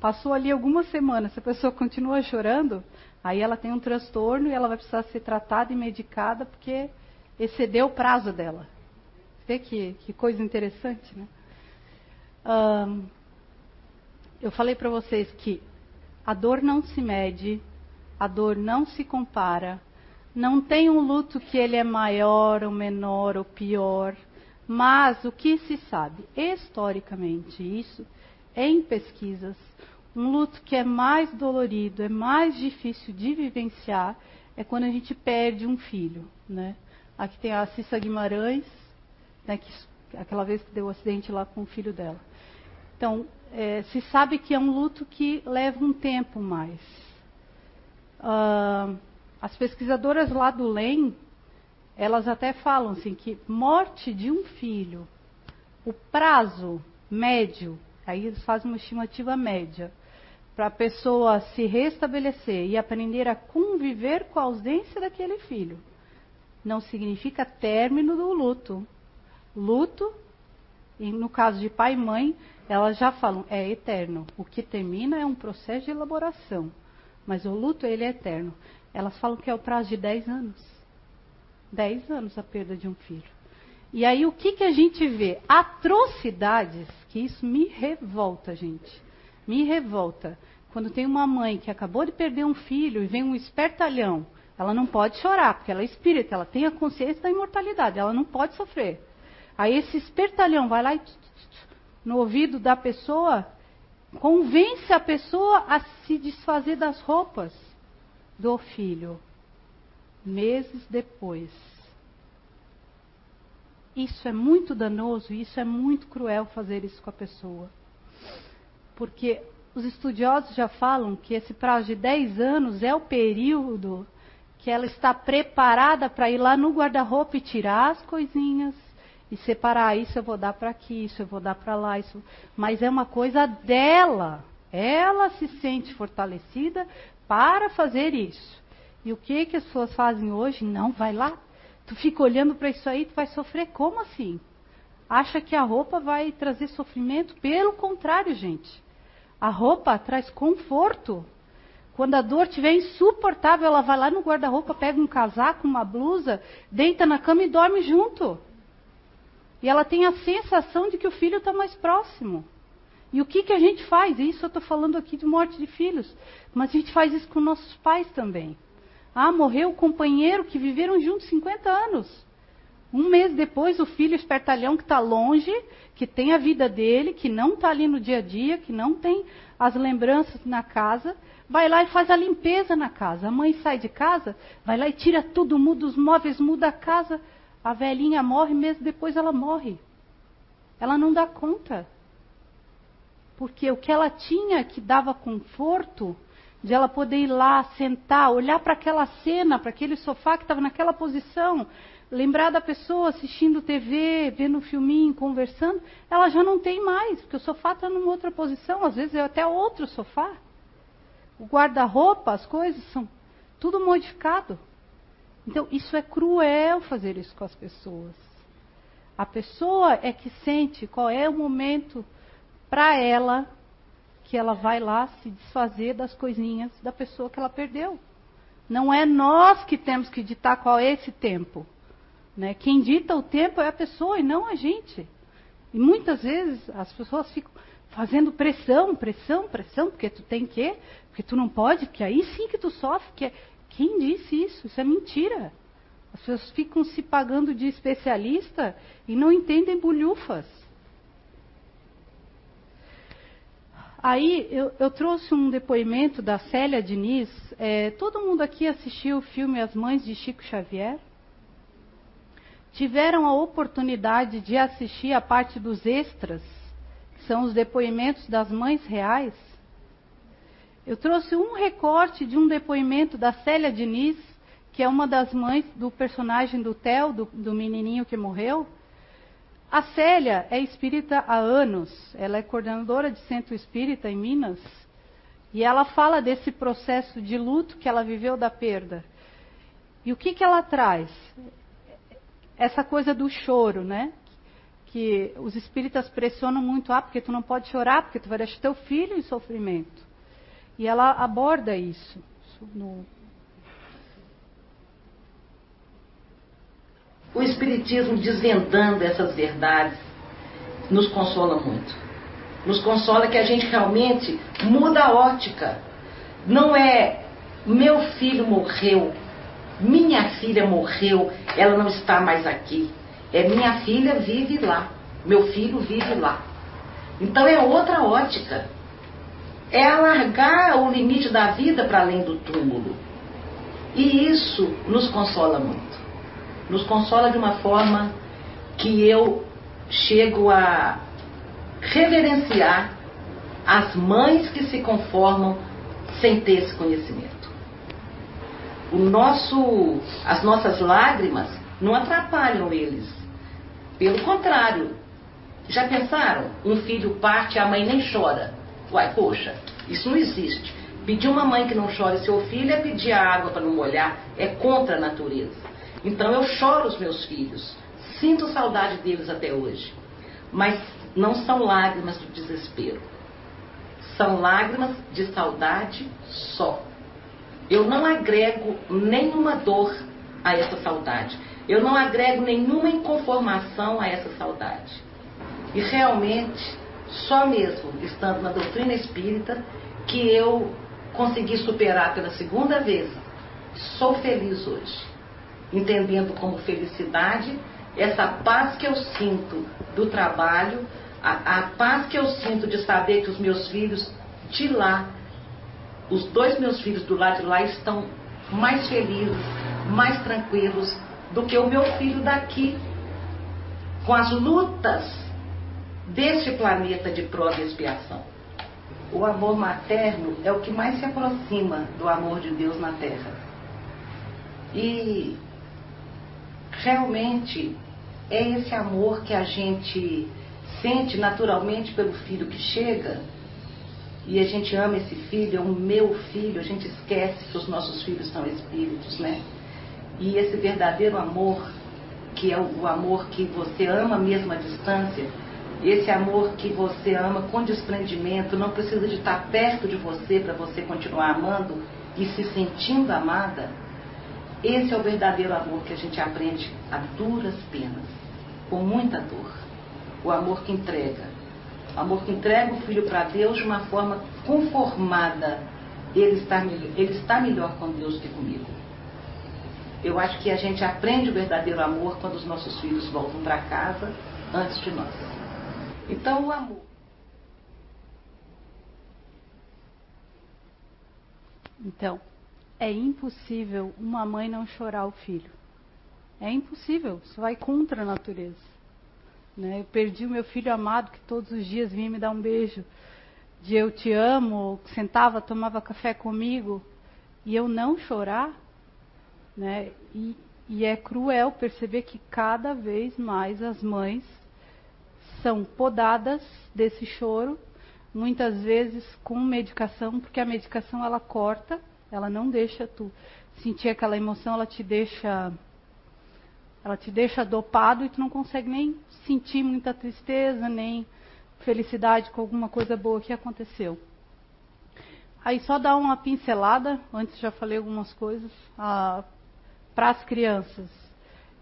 Passou ali algumas semanas, se a pessoa continua chorando, aí ela tem um transtorno e ela vai precisar ser tratada e medicada porque excedeu o prazo dela. Vê que, que coisa interessante, né? Eu falei para vocês que a dor não se mede, a dor não se compara, não tem um luto que ele é maior ou menor ou pior, mas o que se sabe historicamente isso em pesquisas, um luto que é mais dolorido, é mais difícil de vivenciar é quando a gente perde um filho, né? Aqui tem a Cissa Guimarães, né, que, aquela vez que deu o um acidente lá com o filho dela. Então, é, se sabe que é um luto que leva um tempo mais. Uh, as pesquisadoras lá do LEM, elas até falam assim que morte de um filho, o prazo médio, aí eles fazem uma estimativa média, para a pessoa se restabelecer e aprender a conviver com a ausência daquele filho, não significa término do luto. Luto, no caso de pai e mãe, elas já falam, é eterno. O que termina é um processo de elaboração, mas o luto ele é eterno. Elas falam que é o prazo de 10 anos. 10 anos a perda de um filho. E aí o que, que a gente vê? Atrocidades, que isso me revolta, gente. Me revolta. Quando tem uma mãe que acabou de perder um filho e vem um espertalhão, ela não pode chorar, porque ela é espírita, ela tem a consciência da imortalidade, ela não pode sofrer. Aí esse espertalhão vai lá e no ouvido da pessoa, convence a pessoa a se desfazer das roupas do filho, meses depois. Isso é muito danoso, isso é muito cruel fazer isso com a pessoa. Porque os estudiosos já falam que esse prazo de 10 anos é o período que ela está preparada para ir lá no guarda-roupa e tirar as coisinhas e separar isso eu vou dar para aqui, isso eu vou dar para lá, isso, mas é uma coisa dela. Ela se sente fortalecida para fazer isso. E o que, que as pessoas fazem hoje? Não, vai lá. Tu fica olhando para isso aí, tu vai sofrer. Como assim? Acha que a roupa vai trazer sofrimento? Pelo contrário, gente. A roupa traz conforto. Quando a dor estiver insuportável, ela vai lá no guarda-roupa, pega um casaco, uma blusa, deita na cama e dorme junto. E ela tem a sensação de que o filho está mais próximo. E o que, que a gente faz? Isso eu estou falando aqui de morte de filhos. Mas a gente faz isso com nossos pais também. Ah, morreu o companheiro que viveram juntos 50 anos. Um mês depois, o filho espertalhão que está longe, que tem a vida dele, que não está ali no dia a dia, que não tem as lembranças na casa, vai lá e faz a limpeza na casa. A mãe sai de casa, vai lá e tira tudo, muda os móveis, muda a casa. A velhinha morre, mês depois ela morre. Ela não dá conta. Porque o que ela tinha que dava conforto, de ela poder ir lá, sentar, olhar para aquela cena, para aquele sofá que estava naquela posição, lembrar da pessoa assistindo TV, vendo um filminho, conversando, ela já não tem mais, porque o sofá está numa outra posição, às vezes é até outro sofá. O guarda-roupa, as coisas são tudo modificado. Então, isso é cruel fazer isso com as pessoas. A pessoa é que sente qual é o momento para ela que ela vai lá se desfazer das coisinhas da pessoa que ela perdeu. Não é nós que temos que ditar qual é esse tempo. Né? Quem dita o tempo é a pessoa e não a gente. E muitas vezes as pessoas ficam fazendo pressão, pressão, pressão, porque tu tem que, porque tu não pode, porque aí sim que tu sofre. Que é... Quem disse isso? Isso é mentira. As pessoas ficam se pagando de especialista e não entendem bolhufas. Aí eu, eu, trouxe um depoimento da Célia Diniz. É, todo mundo aqui assistiu o filme As Mães de Chico Xavier? Tiveram a oportunidade de assistir a parte dos extras, que são os depoimentos das mães reais? Eu trouxe um recorte de um depoimento da Célia Diniz, que é uma das mães do personagem do Theo, do, do menininho que morreu. A Célia é espírita há anos, ela é coordenadora de centro espírita em Minas, e ela fala desse processo de luto que ela viveu da perda. E o que, que ela traz? Essa coisa do choro, né? que os espíritas pressionam muito, ah, porque tu não pode chorar, porque tu vai deixar teu filho em sofrimento. E ela aborda isso no, o Espiritismo desvendando essas verdades nos consola muito. Nos consola que a gente realmente muda a ótica. Não é meu filho morreu, minha filha morreu, ela não está mais aqui. É minha filha vive lá, meu filho vive lá. Então é outra ótica. É alargar o limite da vida para além do túmulo. E isso nos consola muito nos consola de uma forma que eu chego a reverenciar as mães que se conformam sem ter esse conhecimento. O nosso, as nossas lágrimas não atrapalham eles. Pelo contrário, já pensaram? Um filho parte e a mãe nem chora. Uai, poxa, isso não existe. Pedir uma mãe que não chore seu filho é pedir água para não molhar, é contra a natureza. Então eu choro os meus filhos, sinto saudade deles até hoje. Mas não são lágrimas do desespero. São lágrimas de saudade só. Eu não agrego nenhuma dor a essa saudade. Eu não agrego nenhuma inconformação a essa saudade. E realmente, só mesmo estando na doutrina espírita, que eu consegui superar pela segunda vez. Sou feliz hoje entendendo como felicidade essa paz que eu sinto do trabalho, a, a paz que eu sinto de saber que os meus filhos de lá, os dois meus filhos do lado de lá estão mais felizes, mais tranquilos do que o meu filho daqui, com as lutas deste planeta de prova e expiação. O amor materno é o que mais se aproxima do amor de Deus na Terra. E realmente é esse amor que a gente sente naturalmente pelo filho que chega e a gente ama esse filho, é o meu filho, a gente esquece que os nossos filhos são espíritos, né? E esse verdadeiro amor, que é o amor que você ama mesmo à distância, esse amor que você ama com desprendimento, não precisa de estar perto de você para você continuar amando e se sentindo amada, esse é o verdadeiro amor que a gente aprende a duras penas, com muita dor. O amor que entrega. O amor que entrega o filho para Deus de uma forma conformada. Ele está, ele está melhor com Deus que comigo. Eu acho que a gente aprende o verdadeiro amor quando os nossos filhos voltam para casa antes de nós. Então, o amor. Então, é impossível uma mãe não chorar o filho. É impossível, isso vai contra a natureza. Né? Eu perdi o meu filho amado que todos os dias vinha me dar um beijo de eu te amo, sentava, tomava café comigo e eu não chorar, né? E, e é cruel perceber que cada vez mais as mães são podadas desse choro, muitas vezes com medicação, porque a medicação ela corta ela não deixa tu sentir aquela emoção, ela te deixa ela te deixa dopado e tu não consegue nem sentir muita tristeza, nem felicidade com alguma coisa boa que aconteceu. Aí só dar uma pincelada, antes já falei algumas coisas, para as crianças.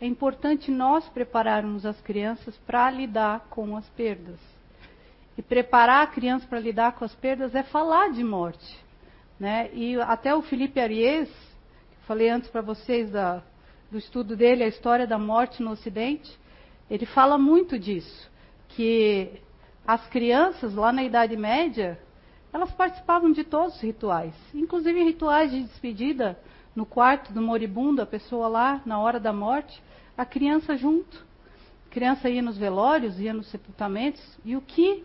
É importante nós prepararmos as crianças para lidar com as perdas. E preparar a criança para lidar com as perdas é falar de morte. Né? E até o Felipe Aries, que falei antes para vocês da, do estudo dele, a história da morte no Ocidente, ele fala muito disso, que as crianças lá na Idade Média, elas participavam de todos os rituais, inclusive rituais de despedida no quarto do moribundo, a pessoa lá na hora da morte, a criança junto. A criança ia nos velórios, ia nos sepultamentos, e o que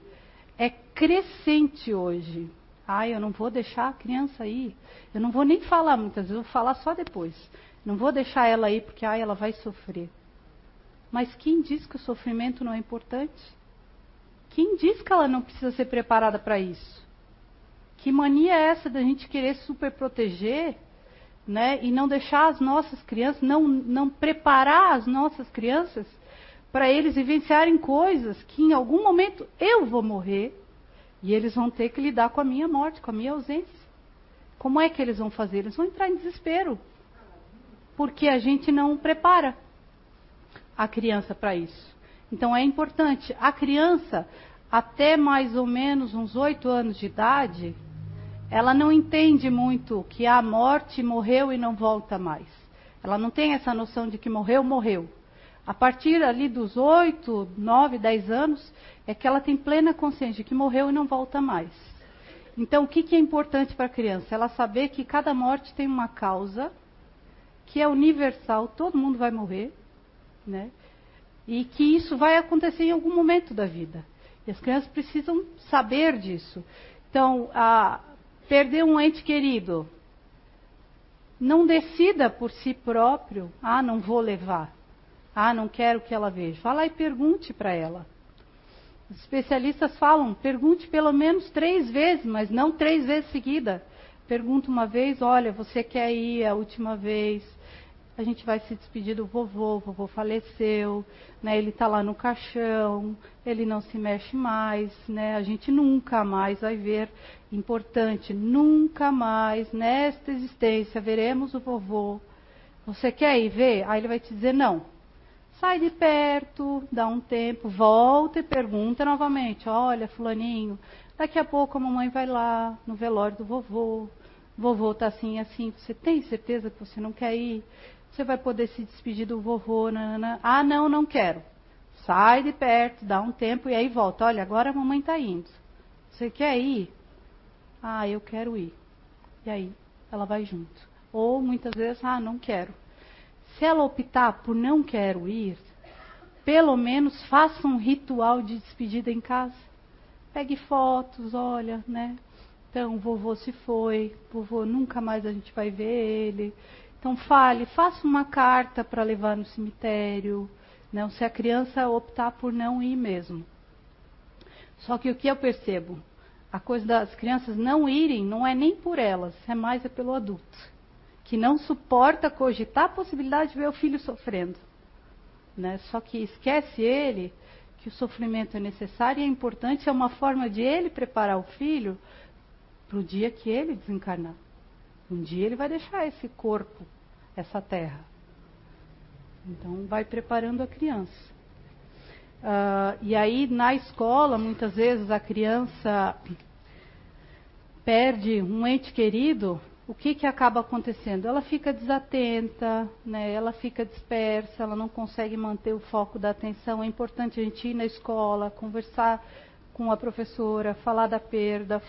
é crescente hoje Ai, eu não vou deixar a criança aí. Eu não vou nem falar muitas vezes, eu vou falar só depois. Não vou deixar ela aí porque ai, ela vai sofrer. Mas quem diz que o sofrimento não é importante? Quem diz que ela não precisa ser preparada para isso? Que mania é essa da gente querer super proteger, né? E não deixar as nossas crianças, não, não preparar as nossas crianças para eles vivenciarem coisas que em algum momento eu vou morrer e eles vão ter que lidar com a minha morte, com a minha ausência. Como é que eles vão fazer? Eles vão entrar em desespero. Porque a gente não prepara a criança para isso. Então é importante. A criança, até mais ou menos uns oito anos de idade, ela não entende muito que a morte morreu e não volta mais. Ela não tem essa noção de que morreu, morreu. A partir ali dos oito, nove, dez anos, é que ela tem plena consciência de que morreu e não volta mais. Então, o que, que é importante para a criança? Ela saber que cada morte tem uma causa, que é universal, todo mundo vai morrer, né? E que isso vai acontecer em algum momento da vida. E as crianças precisam saber disso. Então, a, perder um ente querido, não decida por si próprio, ah, não vou levar. Ah, não quero que ela veja. Vá lá e pergunte para ela. Os especialistas falam, pergunte pelo menos três vezes, mas não três vezes seguida. Pergunta uma vez, olha, você quer ir a última vez? A gente vai se despedir do vovô, o vovô faleceu, né? Ele está lá no caixão, ele não se mexe mais, né? A gente nunca mais vai ver. Importante, nunca mais nesta existência veremos o vovô. Você quer ir ver? Aí ele vai te dizer não. Sai de perto, dá um tempo, volta e pergunta novamente: Olha, Fulaninho, daqui a pouco a mamãe vai lá no velório do vovô. Vovô tá assim assim. Você tem certeza que você não quer ir? Você vai poder se despedir do vovô? Nanana. Ah, não, não quero. Sai de perto, dá um tempo e aí volta. Olha, agora a mamãe está indo. Você quer ir? Ah, eu quero ir. E aí ela vai junto. Ou muitas vezes, ah, não quero. Se ela optar por não quero ir, pelo menos faça um ritual de despedida em casa. Pegue fotos, olha, né? Então, vovô se foi, vovô nunca mais a gente vai ver ele. Então, fale, faça uma carta para levar no cemitério. Não, se a criança optar por não ir mesmo. Só que o que eu percebo? A coisa das crianças não irem não é nem por elas, é mais é pelo adulto que não suporta cogitar a possibilidade de ver o filho sofrendo. Né? Só que esquece ele que o sofrimento é necessário e é importante, é uma forma de ele preparar o filho para o dia que ele desencarnar. Um dia ele vai deixar esse corpo, essa terra. Então, vai preparando a criança. Uh, e aí, na escola, muitas vezes a criança perde um ente querido o que, que acaba acontecendo? Ela fica desatenta, né? ela fica dispersa, ela não consegue manter o foco da atenção. É importante a gente ir na escola, conversar com a professora, falar da perda,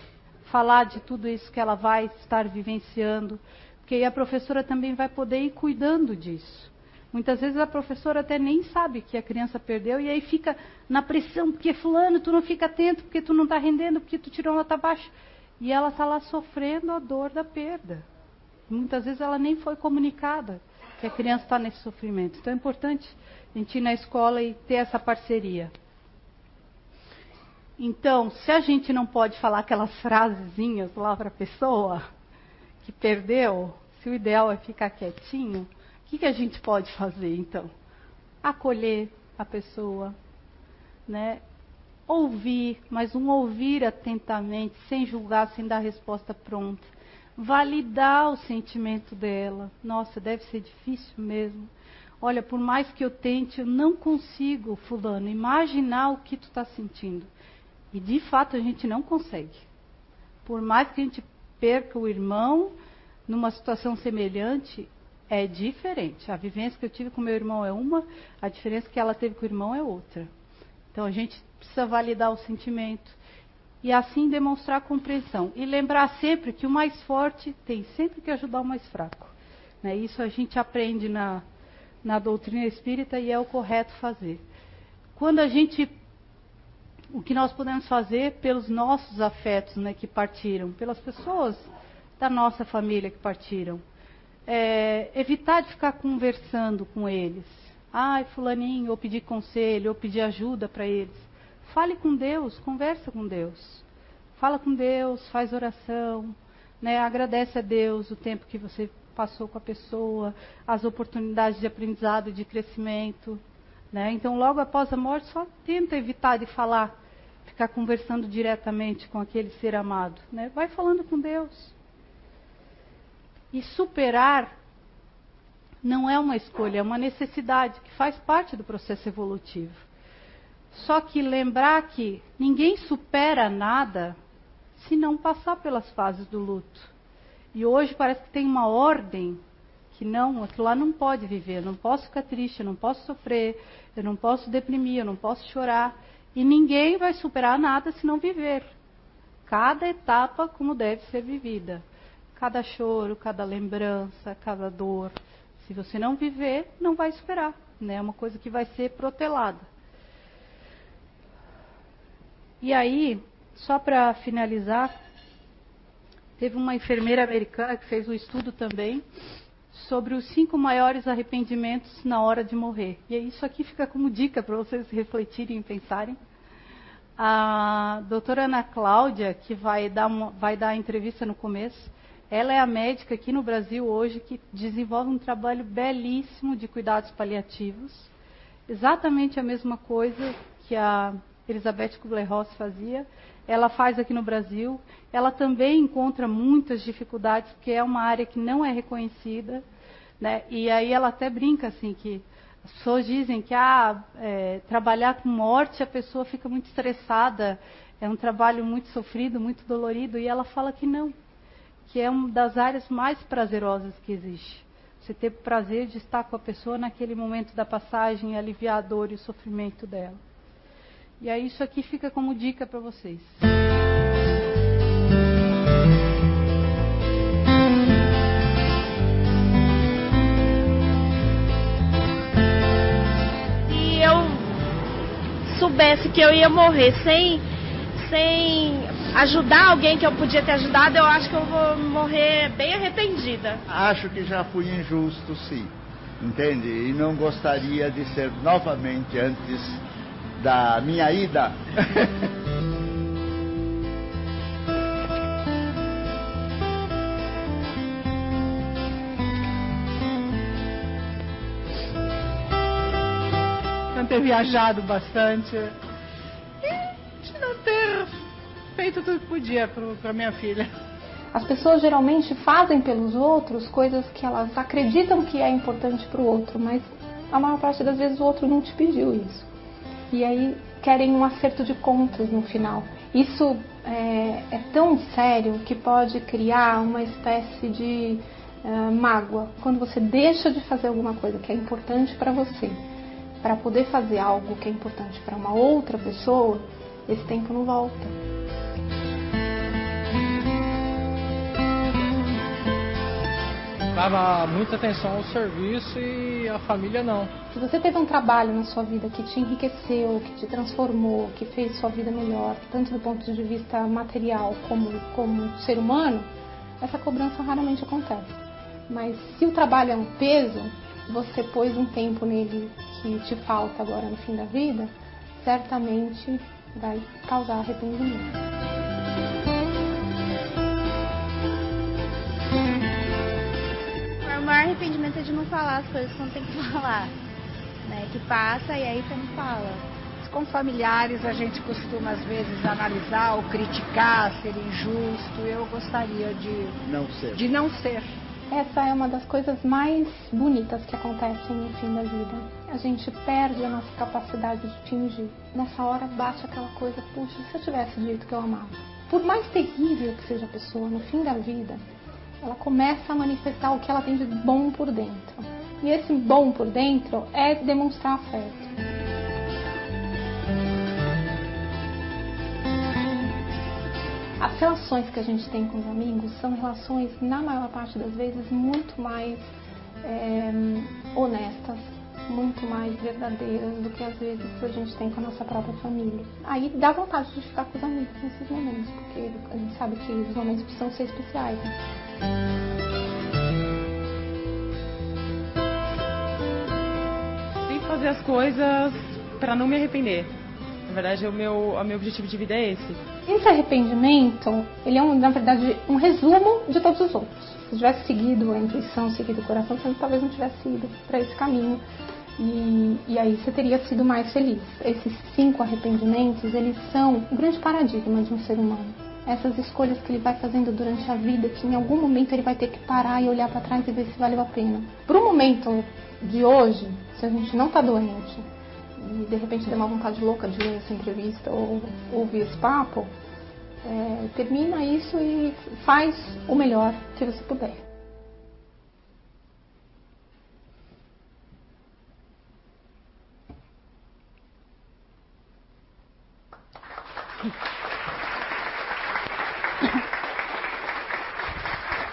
falar de tudo isso que ela vai estar vivenciando, porque a professora também vai poder ir cuidando disso. Muitas vezes a professora até nem sabe que a criança perdeu e aí fica na pressão, porque fulano, tu não fica atento, porque tu não está rendendo, porque tu tirou nota baixa. E ela está lá sofrendo a dor da perda. Muitas vezes ela nem foi comunicada que a criança está nesse sofrimento. Então é importante a gente ir na escola e ter essa parceria. Então, se a gente não pode falar aquelas frasezinhas lá para a pessoa que perdeu, se o ideal é ficar quietinho, o que, que a gente pode fazer então? Acolher a pessoa, né? Ouvir, mas um ouvir atentamente, sem julgar, sem dar resposta pronta. Validar o sentimento dela. Nossa, deve ser difícil mesmo. Olha, por mais que eu tente, eu não consigo, fulano, imaginar o que tu está sentindo. E de fato a gente não consegue. Por mais que a gente perca o irmão, numa situação semelhante, é diferente. A vivência que eu tive com meu irmão é uma, a diferença que ela teve com o irmão é outra. Então a gente precisa validar o sentimento e assim demonstrar compreensão. E lembrar sempre que o mais forte tem sempre que ajudar o mais fraco. Né? Isso a gente aprende na, na doutrina espírita e é o correto fazer. Quando a gente. O que nós podemos fazer pelos nossos afetos né, que partiram, pelas pessoas da nossa família que partiram. É, evitar de ficar conversando com eles. Ai, fulaninho, ou pedir conselho, ou pedir ajuda para eles. Fale com Deus, conversa com Deus. Fala com Deus, faz oração, né? agradece a Deus o tempo que você passou com a pessoa, as oportunidades de aprendizado de crescimento. Né? Então, logo após a morte, só tenta evitar de falar, ficar conversando diretamente com aquele ser amado. Né? Vai falando com Deus. E superar não é uma escolha, é uma necessidade que faz parte do processo evolutivo. Só que lembrar que ninguém supera nada se não passar pelas fases do luto. E hoje parece que tem uma ordem que não, aquilo lá não pode viver, eu não posso ficar triste, eu não posso sofrer, eu não posso deprimir, eu não posso chorar. E ninguém vai superar nada se não viver. Cada etapa como deve ser vivida. Cada choro, cada lembrança, cada dor. Se você não viver, não vai superar. Né? É uma coisa que vai ser protelada. E aí, só para finalizar, teve uma enfermeira americana que fez um estudo também sobre os cinco maiores arrependimentos na hora de morrer. E isso aqui fica como dica para vocês refletirem e pensarem. A doutora Ana Cláudia, que vai dar, uma, vai dar a entrevista no começo, ela é a médica aqui no Brasil hoje que desenvolve um trabalho belíssimo de cuidados paliativos. Exatamente a mesma coisa que a Elizabeth Kubler-Ross fazia, ela faz aqui no Brasil. Ela também encontra muitas dificuldades, porque é uma área que não é reconhecida. Né? E aí ela até brinca assim que as pessoas dizem que ah, é, trabalhar com morte a pessoa fica muito estressada, é um trabalho muito sofrido, muito dolorido, e ela fala que não, que é uma das áreas mais prazerosas que existe. Você ter o prazer de estar com a pessoa naquele momento da passagem, aliviar a dor e o sofrimento dela. E aí isso aqui fica como dica para vocês. Se eu soubesse que eu ia morrer sem, sem ajudar alguém que eu podia ter ajudado, eu acho que eu vou morrer bem arrependida. Acho que já fui injusto, sim. Entende? E não gostaria de ser novamente antes da minha ida. não ter viajado bastante e de não ter feito tudo que podia para minha filha. As pessoas geralmente fazem pelos outros coisas que elas acreditam que é importante para o outro, mas a maior parte das vezes o outro não te pediu isso e aí querem um acerto de contas no final. Isso é, é tão sério que pode criar uma espécie de uh, mágoa quando você deixa de fazer alguma coisa que é importante para você para poder fazer algo que é importante para uma outra pessoa, esse tempo não volta. Dava muita atenção ao serviço e a família não. Se você teve um trabalho na sua vida que te enriqueceu, que te transformou, que fez sua vida melhor, tanto do ponto de vista material como como ser humano, essa cobrança raramente acontece. Mas se o trabalho é um peso, você pôs um tempo nele que te falta agora no fim da vida, certamente vai causar arrependimento. Arrependimento é de não falar as coisas quando tem que falar. Né? Que passa e aí você não fala. Com familiares a gente costuma às vezes analisar ou criticar, ser injusto. Eu gostaria de não ser. De não ser. Essa é uma das coisas mais bonitas que acontecem no fim da vida. A gente perde a nossa capacidade de fingir. Nessa hora bate aquela coisa, puxa, se eu tivesse dito que eu amava. Por mais terrível que seja a pessoa, no fim da vida, ela começa a manifestar o que ela tem de bom por dentro. E esse bom por dentro é demonstrar afeto. As relações que a gente tem com os amigos são relações, na maior parte das vezes, muito mais é, honestas, muito mais verdadeiras do que às vezes a gente tem com a nossa própria família. Aí dá vontade de ficar com os amigos nesses momentos, porque a gente sabe que os momentos precisam ser especiais. Né? Fazer as coisas para não me arrepender. Na verdade, o meu, o meu objetivo de vida é esse. Esse arrependimento, ele é, um, na verdade, um resumo de todos os outros. Se tivesse seguido a intuição, seguido o coração, você talvez não tivesse ido para esse caminho E, e aí você teria sido mais feliz. Esses cinco arrependimentos, eles são o grande paradigma de um ser humano. Essas escolhas que ele vai fazendo durante a vida, que em algum momento ele vai ter que parar e olhar para trás e ver se valeu a pena. Para o momento de hoje, se a gente não está doente e de repente tem uma vontade louca de ler essa entrevista ou ouvir esse papo, é, termina isso e faz o melhor se você puder.